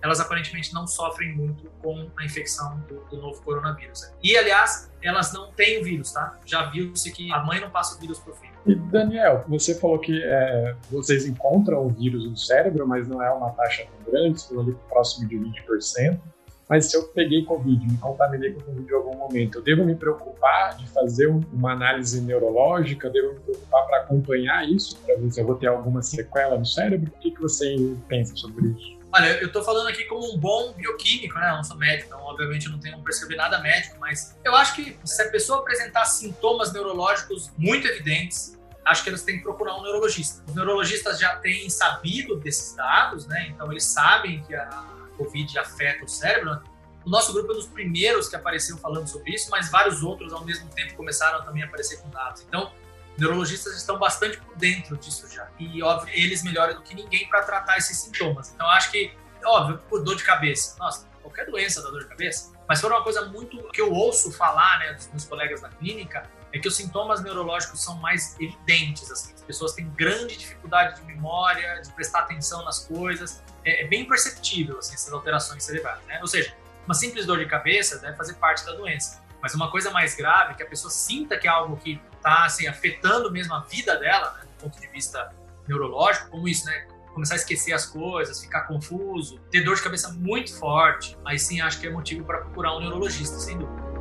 elas aparentemente não sofrem muito com a infecção do, do novo coronavírus. E, aliás, elas não têm o vírus, tá? Já viu-se que a mãe não passa o vírus para o filho. E, Daniel, você falou que é, vocês encontram o vírus no cérebro, mas não é uma taxa tão grande, ali próximo de 20%. Mas se eu peguei Covid, me contaminei com Covid em algum momento, eu devo me preocupar de fazer uma análise neurológica? Devo me preocupar para acompanhar isso, para ver se eu vou ter alguma sequela no cérebro? O que, que você pensa sobre isso? Olha, eu estou falando aqui como um bom bioquímico, né? Eu não sou médico, então obviamente eu não tenho prescrever nada médico, mas eu acho que se a pessoa apresentar sintomas neurológicos muito evidentes, acho que eles têm que procurar um neurologista. Os neurologistas já têm sabido desses dados, né? Então eles sabem que a Covid afeta o cérebro. Né? O nosso grupo é um dos primeiros que apareceu falando sobre isso, mas vários outros ao mesmo tempo começaram também a aparecer com dados. Então, neurologistas estão bastante por dentro disso já. E, óbvio, eles melhoram do que ninguém para tratar esses sintomas. Então, acho que, óbvio, por dor de cabeça. Nossa, qualquer doença dá dor de cabeça. Mas foi uma coisa muito que eu ouço falar, né, dos meus colegas da clínica, é que os sintomas neurológicos são mais evidentes. Assim. As pessoas têm grande dificuldade de memória, de prestar atenção nas coisas. É, é bem perceptível assim, essas alterações cerebrais. Né? Ou seja, uma simples dor de cabeça deve fazer parte da doença. Mas uma coisa mais grave, que a pessoa sinta que é algo que está assim, afetando mesmo a vida dela, né, do ponto de vista neurológico, como isso, né? Começar a esquecer as coisas, ficar confuso, ter dor de cabeça muito forte, aí sim acho que é motivo para procurar um neurologista, sem dúvida.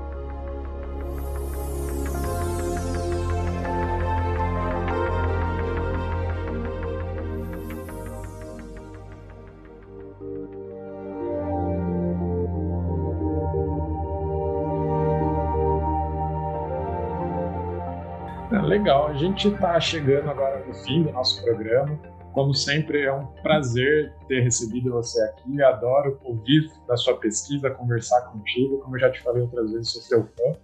A gente está chegando agora no fim do nosso programa. Como sempre, é um prazer ter recebido você aqui. Adoro ouvir da sua pesquisa, conversar contigo. Como eu já te falei outras vezes, sou seu fã.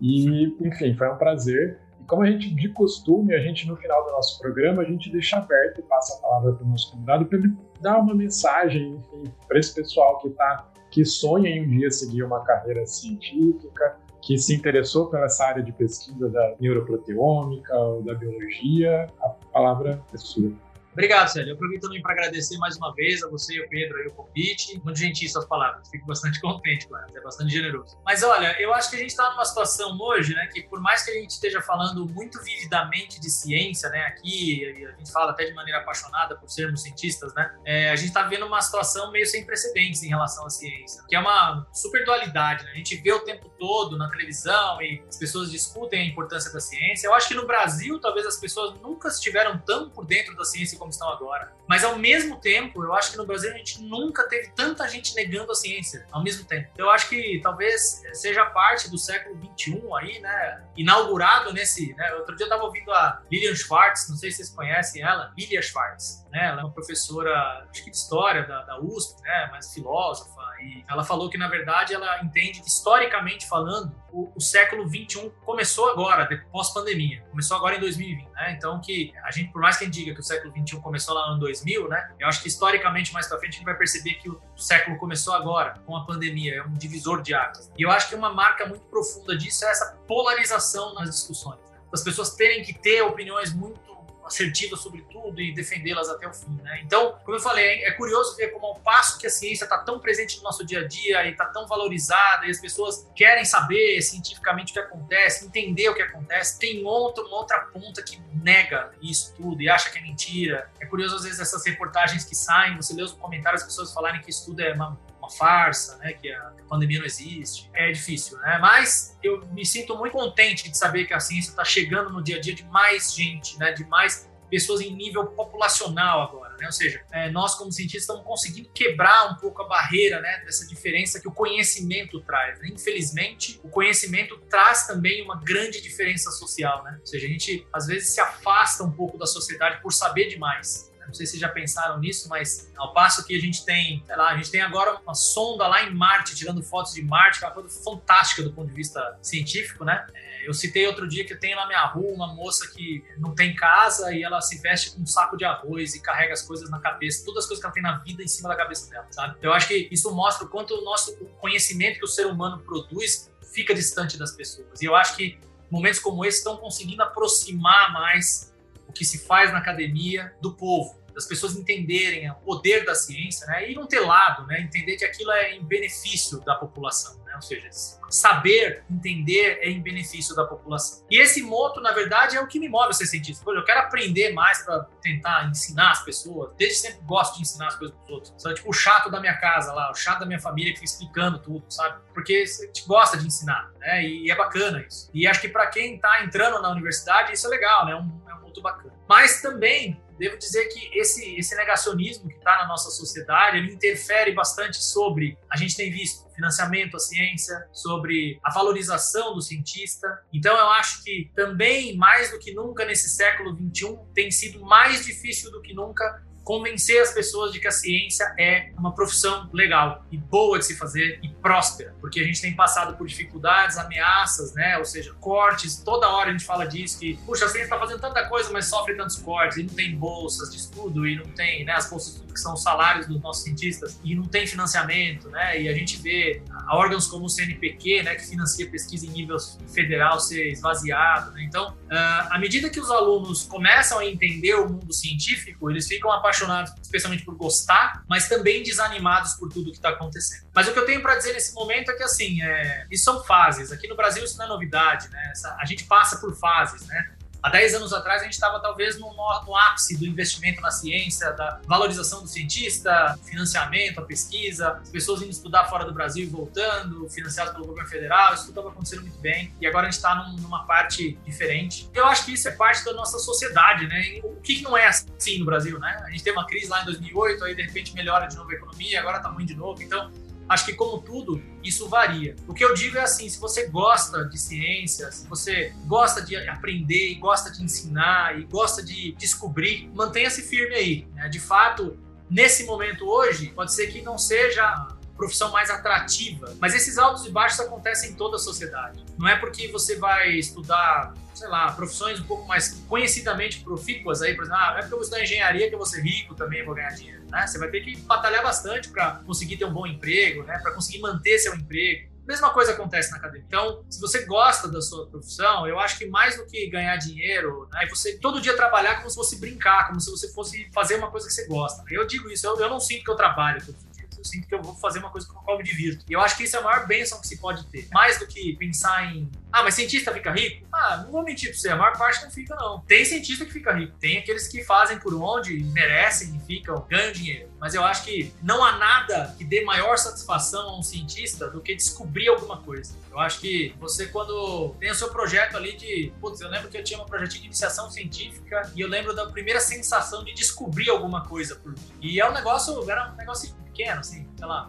E, enfim, foi um prazer. E como a gente, de costume, a gente no final do nosso programa, a gente deixa aberto e passa a palavra para o nosso convidado para ele dar uma mensagem, enfim, para esse pessoal que tá, que sonha em um dia seguir uma carreira científica, que se interessou pela essa área de pesquisa da neuroproteômica ou da biologia, a palavra é sua. Obrigado, Célio. Eu aproveito também para agradecer mais uma vez a você o Pedro aí o convite. Muito gentil suas palavras. Fico bastante contente com. É bastante generoso. Mas olha, eu acho que a gente está numa situação hoje, né, que por mais que a gente esteja falando muito vividamente de ciência, né, aqui, a gente fala até de maneira apaixonada por sermos cientistas, né, é, a gente está vendo uma situação meio sem precedentes em relação à ciência, que é uma super dualidade. Né? A gente vê o tempo todo na televisão e as pessoas discutem a importância da ciência. Eu acho que no Brasil, talvez as pessoas nunca estiveram tão por dentro da ciência como estão agora. Mas ao mesmo tempo, eu acho que no Brasil a gente nunca teve tanta gente negando a ciência ao mesmo tempo. Então, eu acho que talvez seja parte do século 21 aí, né? Inaugurado nesse. Né? Outro dia eu estava ouvindo a Lilian Schwartz, não sei se vocês conhecem ela, Lilia Schwartz. Né? Ela é uma professora, acho que de história da, da USP, né? Mas filósofa. E ela falou que, na verdade, ela entende que, historicamente falando, o, o século 21 começou agora, pós-pandemia. Começou agora em 2020, né? Então, que a gente, por mais que a gente diga que o século 21 começou lá no ano 2000, né? Eu acho que, historicamente, mais pra frente, a gente vai perceber que o século começou agora, com a pandemia. É um divisor de águas. E eu acho que uma marca muito profunda disso é essa polarização nas discussões. Né? As pessoas terem que ter opiniões muito assertiva sobre tudo e defendê-las até o fim, né? Então, como eu falei, é curioso ver como ao passo que a ciência está tão presente no nosso dia a dia e está tão valorizada e as pessoas querem saber cientificamente o que acontece, entender o que acontece, tem outra, uma outra ponta que nega isso tudo e acha que é mentira. É curioso às vezes essas reportagens que saem, você lê os comentários, as pessoas falarem que isso tudo é uma farsa, né, que a pandemia não existe. É difícil, né? Mas eu me sinto muito contente de saber que a ciência está chegando no dia a dia de mais gente, né, de mais pessoas em nível populacional agora, né? Ou seja, é, nós como cientistas estamos conseguindo quebrar um pouco a barreira, né, dessa diferença que o conhecimento traz. Né? Infelizmente, o conhecimento traz também uma grande diferença social, né? Ou seja, a gente às vezes se afasta um pouco da sociedade por saber demais. Não sei se já pensaram nisso, mas ao passo que a gente tem, sei lá, a gente tem agora uma sonda lá em Marte, tirando fotos de Marte, que é uma coisa fantástica do ponto de vista científico, né? É, eu citei outro dia que tem na minha rua uma moça que não tem casa e ela se veste com um saco de arroz e carrega as coisas na cabeça, todas as coisas que ela tem na vida em cima da cabeça dela, sabe? Eu acho que isso mostra o quanto o nosso conhecimento que o ser humano produz fica distante das pessoas. E eu acho que momentos como esse estão conseguindo aproximar mais o que se faz na academia do povo das pessoas entenderem o poder da ciência, né? E não ter lado, né? Entender que aquilo é em benefício da população, né? Ou seja, saber, entender é em benefício da população. E esse moto, na verdade, é o que me move a ser cientista. eu quero aprender mais para tentar ensinar as pessoas. Desde sempre gosto de ensinar as coisas para os outros. Sabe? Tipo o chato da minha casa lá, o chato da minha família que fica explicando tudo, sabe? Porque a gente gosta de ensinar, né? E é bacana isso. E acho que para quem está entrando na universidade, isso é legal, né? É um, é um muito bacana. Mas também devo dizer que esse, esse negacionismo que está na nossa sociedade, ele interfere bastante sobre, a gente tem visto, financiamento à ciência, sobre a valorização do cientista. Então eu acho que também, mais do que nunca nesse século XXI, tem sido mais difícil do que nunca convencer as pessoas de que a ciência é uma profissão legal e boa de se fazer e próspera, porque a gente tem passado por dificuldades, ameaças, né? Ou seja, cortes. Toda hora a gente fala disso que, puxa, a ciência está fazendo tanta coisa, mas sofre tantos cortes e não tem bolsas de estudo e não tem, né? As bolsas de estudo que são os salários dos nossos cientistas e não tem financiamento, né? E a gente vê órgãos como o CNPq, né? Que financia pesquisa em nível federal ser esvaziado, né? Então, uh, à medida que os alunos começam a entender o mundo científico, eles ficam apaixonados apaixonados especialmente por gostar, mas também desanimados por tudo que está acontecendo. Mas o que eu tenho para dizer nesse momento é que, assim, é, isso são fases. Aqui no Brasil isso não é novidade, né? Essa, a gente passa por fases, né? Há 10 anos atrás, a gente estava talvez no, no, ápice do investimento na ciência, da valorização do cientista, financiamento, a pesquisa, as pessoas indo estudar fora do Brasil e voltando, financiados pelo governo federal, isso tudo estava acontecendo muito bem. E agora a gente está num, numa parte diferente. Eu acho que isso é parte da nossa sociedade, né? O que, que não é assim no Brasil, né? A gente teve uma crise lá em 2008, aí de repente melhora de novo a economia, agora está ruim de novo. Então, Acho que, como tudo, isso varia. O que eu digo é assim: se você gosta de ciência, se você gosta de aprender e gosta de ensinar e gosta de descobrir, mantenha-se firme aí. Né? De fato, nesse momento hoje, pode ser que não seja a profissão mais atrativa, mas esses altos e baixos acontecem em toda a sociedade. Não é porque você vai estudar sei lá, profissões um pouco mais conhecidamente profícuas aí, por exemplo, ah, é porque eu vou estudar engenharia que eu vou ser rico também vou ganhar dinheiro, né? Você vai ter que batalhar bastante para conseguir ter um bom emprego, né? Para conseguir manter seu emprego. Mesma coisa acontece na academia. Então, se você gosta da sua profissão, eu acho que mais do que ganhar dinheiro, né, você todo dia trabalhar como se fosse brincar, como se você fosse fazer uma coisa que você gosta. Eu digo isso, eu, eu não sinto que eu trabalho todo dia eu sinto que eu vou fazer uma coisa com a qual eu me divirto. E eu acho que isso é a maior bênção que se pode ter. Mais do que pensar em, ah, mas cientista fica rico? Ah, não vou mentir pra você, a maior parte não fica, não. Tem cientista que fica rico, tem aqueles que fazem por onde, merecem e ficam, ganham dinheiro. Mas eu acho que não há nada que dê maior satisfação a um cientista do que descobrir alguma coisa. Eu acho que você, quando tem o seu projeto ali de. Putz, eu lembro que eu tinha um projetinho de iniciação científica e eu lembro da primeira sensação de descobrir alguma coisa por mim. E é um negócio, era um negócio pequeno, assim,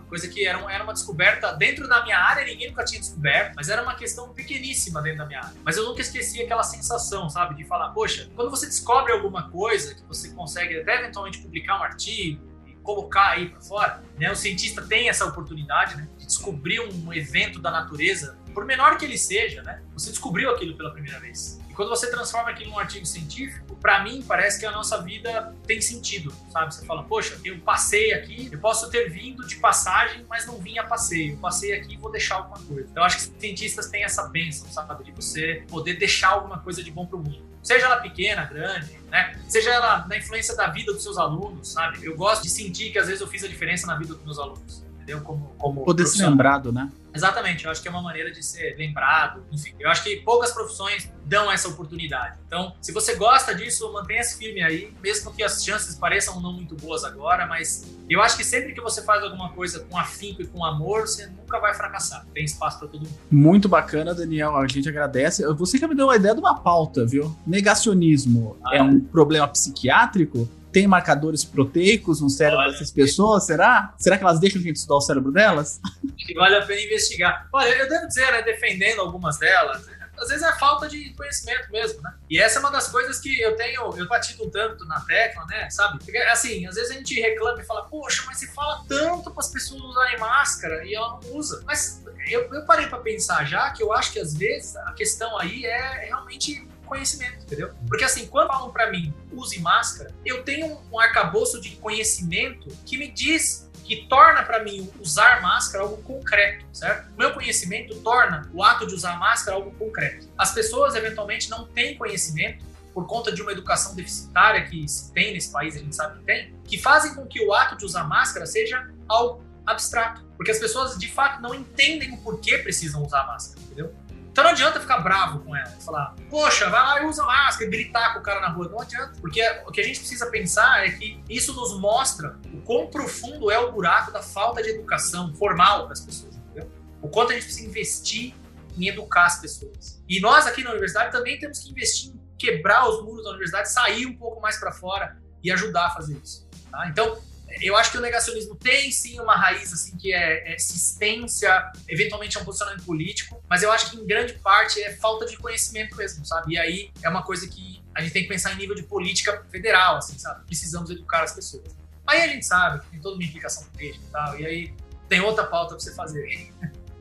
coisa que era, era uma descoberta dentro da minha área, ninguém nunca tinha descoberto, mas era uma questão pequeníssima dentro da minha área. Mas eu nunca esqueci aquela sensação, sabe, de falar, poxa, quando você descobre alguma coisa que você consegue até eventualmente publicar um artigo, e colocar aí para fora, né? O cientista tem essa oportunidade, né, de descobrir um evento da natureza, por menor que ele seja, né? Você descobriu aquilo pela primeira vez. E quando você transforma aquilo num artigo científico, para mim parece que a nossa vida tem sentido, sabe? Você fala, poxa, eu passei aqui, eu posso ter vindo de passagem, mas não vim a passeio. Eu passei aqui e vou deixar alguma coisa. Então, acho que cientistas têm essa bênção, sabe? De você poder deixar alguma coisa de bom para o mundo. Seja ela pequena, grande, né? Seja ela na influência da vida dos seus alunos, sabe? Eu gosto de sentir que às vezes eu fiz a diferença na vida dos meus alunos entendeu? Como, como Poder ser lembrado, né? Exatamente, eu acho que é uma maneira de ser lembrado. Enfim, eu acho que poucas profissões dão essa oportunidade. Então, se você gosta disso, mantenha-se firme aí, mesmo que as chances pareçam não muito boas agora, mas eu acho que sempre que você faz alguma coisa com afinco e com amor, você nunca vai fracassar. Tem espaço para todo mundo. Muito bacana, Daniel. A gente agradece. Você que me deu uma ideia de uma pauta, viu? Negacionismo ah, é um problema psiquiátrico? Tem marcadores proteicos no cérebro Olha, dessas pessoas? Será? Será que elas deixam a gente estudar o cérebro delas? Acho que vale a pena investigar. Olha, eu devo dizer, né, defendendo algumas delas, às vezes é falta de conhecimento mesmo, né? E essa é uma das coisas que eu tenho, eu batido tanto na tecla, né? Sabe? Porque, assim, às vezes a gente reclama e fala, poxa, mas você fala tanto para as pessoas usarem máscara e ela não usa. Mas eu, eu parei para pensar já que eu acho que às vezes a questão aí é realmente conhecimento, entendeu? Porque assim, quando falam para mim, use máscara, eu tenho um arcabouço de conhecimento que me diz que torna para mim usar máscara algo concreto, certo? O meu conhecimento torna o ato de usar máscara algo concreto. As pessoas eventualmente não têm conhecimento por conta de uma educação deficitária que se tem nesse país, a gente sabe que tem, que fazem com que o ato de usar máscara seja algo abstrato. Porque as pessoas, de fato, não entendem o porquê precisam usar máscara, entendeu? Então não adianta ficar bravo com ela, falar, poxa, vai lá e usa máscara, gritar com o cara na rua. Não adianta. Porque o que a gente precisa pensar é que isso nos mostra o quão profundo é o buraco da falta de educação formal das pessoas, entendeu? O quanto a gente precisa investir em educar as pessoas. E nós aqui na universidade também temos que investir em quebrar os muros da universidade, sair um pouco mais para fora e ajudar a fazer isso. Tá? Então, eu acho que o negacionismo tem sim uma raiz assim que é, é existência, eventualmente é um posicionamento político, mas eu acho que em grande parte é falta de conhecimento mesmo, sabe? E aí é uma coisa que a gente tem que pensar em nível de política federal, assim, sabe? Precisamos educar as pessoas. Aí a gente sabe que tem toda uma implicação política e tal, e aí tem outra pauta para você fazer.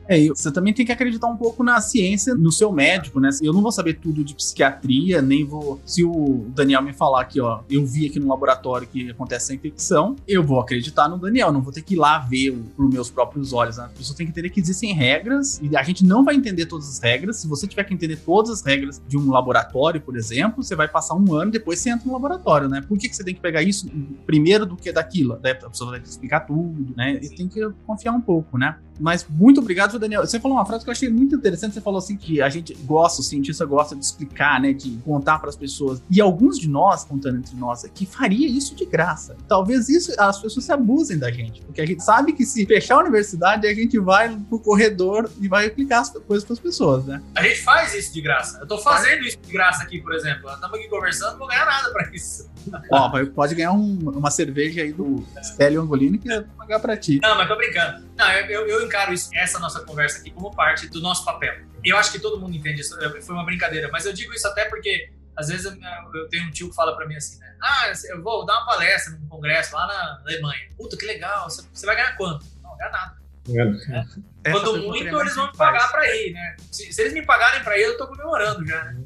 É, você também tem que acreditar um pouco na ciência, no seu médico, né? Eu não vou saber tudo de psiquiatria, nem vou. Se o Daniel me falar aqui, ó, eu vi aqui no laboratório que acontece essa infecção, eu vou acreditar no Daniel, não vou ter que ir lá ver por meus próprios olhos. Né? A pessoa tem que entender que existem regras e a gente não vai entender todas as regras. Se você tiver que entender todas as regras de um laboratório, por exemplo, você vai passar um ano depois você entra no laboratório, né? Por que, que você tem que pegar isso primeiro do que daquilo? A pessoa vai que explicar tudo, né? E tem que confiar um pouco, né? Mas muito obrigado, Daniel. Você falou uma frase que eu achei muito interessante. Você falou assim que a gente gosta, o cientista gosta de explicar, né? De contar para as pessoas. E alguns de nós, contando entre nós aqui, faria isso de graça. Talvez isso as pessoas se abusem da gente. Porque a gente sabe que se fechar a universidade, a gente vai pro corredor e vai explicar as coisas para as pessoas, né? A gente faz isso de graça. Eu tô fazendo isso de graça aqui, por exemplo. Estamos aqui conversando, não vou ganhar nada para isso. Ó, pode ganhar um, uma cerveja aí do Célio Angolini que eu vou pagar para ti. Não, mas tô brincando. Não, eu, eu encaro isso, essa nossa conversa aqui como parte do nosso papel. Eu acho que todo mundo entende isso, foi uma brincadeira, mas eu digo isso até porque às vezes eu, tenho um tio que fala para mim assim, né? Ah, eu vou dar uma palestra num congresso lá na Alemanha. Puta, que legal, você, vai ganhar quanto? Não, ganhar nada. É. Quando muito, eles vão me pagar para ir, né? Se, se, eles me pagarem para ir, eu tô comemorando já, né?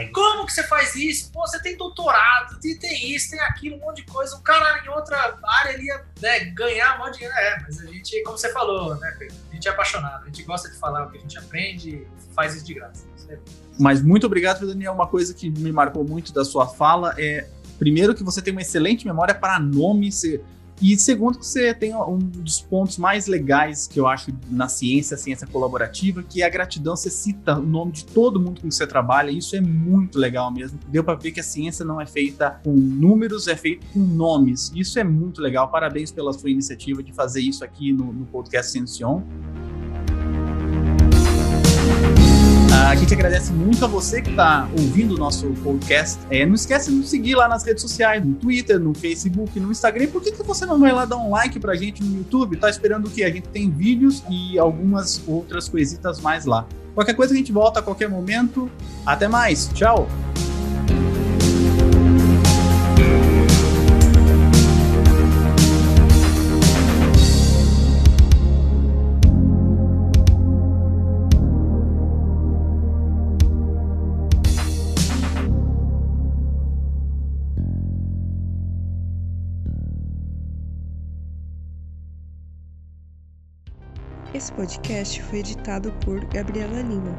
E como que você faz isso? Pô, você tem doutorado, tem, tem isso, tem aquilo, um monte de coisa. O cara em outra área ele ia né, ganhar um monte de dinheiro. É, mas a gente, como você falou, né, Pedro? A gente é apaixonado, a gente gosta de falar o que a gente aprende e faz isso de graça. É mas muito obrigado, Daniel. Uma coisa que me marcou muito da sua fala é, primeiro, que você tem uma excelente memória para nome. Você e segundo, que você tem um dos pontos mais legais que eu acho na ciência, ciência colaborativa, que é a gratidão. Você cita o nome de todo mundo com que você trabalha, e isso é muito legal mesmo. Deu para ver que a ciência não é feita com números, é feita com nomes. Isso é muito legal. Parabéns pela sua iniciativa de fazer isso aqui no, no podcast Ciencion. A gente agradece muito a você que está ouvindo o nosso podcast. É, não esquece de nos seguir lá nas redes sociais, no Twitter, no Facebook, no Instagram. Por que, que você não vai lá dar um like pra gente no YouTube? Tá esperando o quê? A gente tem vídeos e algumas outras coisitas mais lá. Qualquer coisa a gente volta a qualquer momento. Até mais. Tchau! Esse podcast foi editado por Gabriela Lima.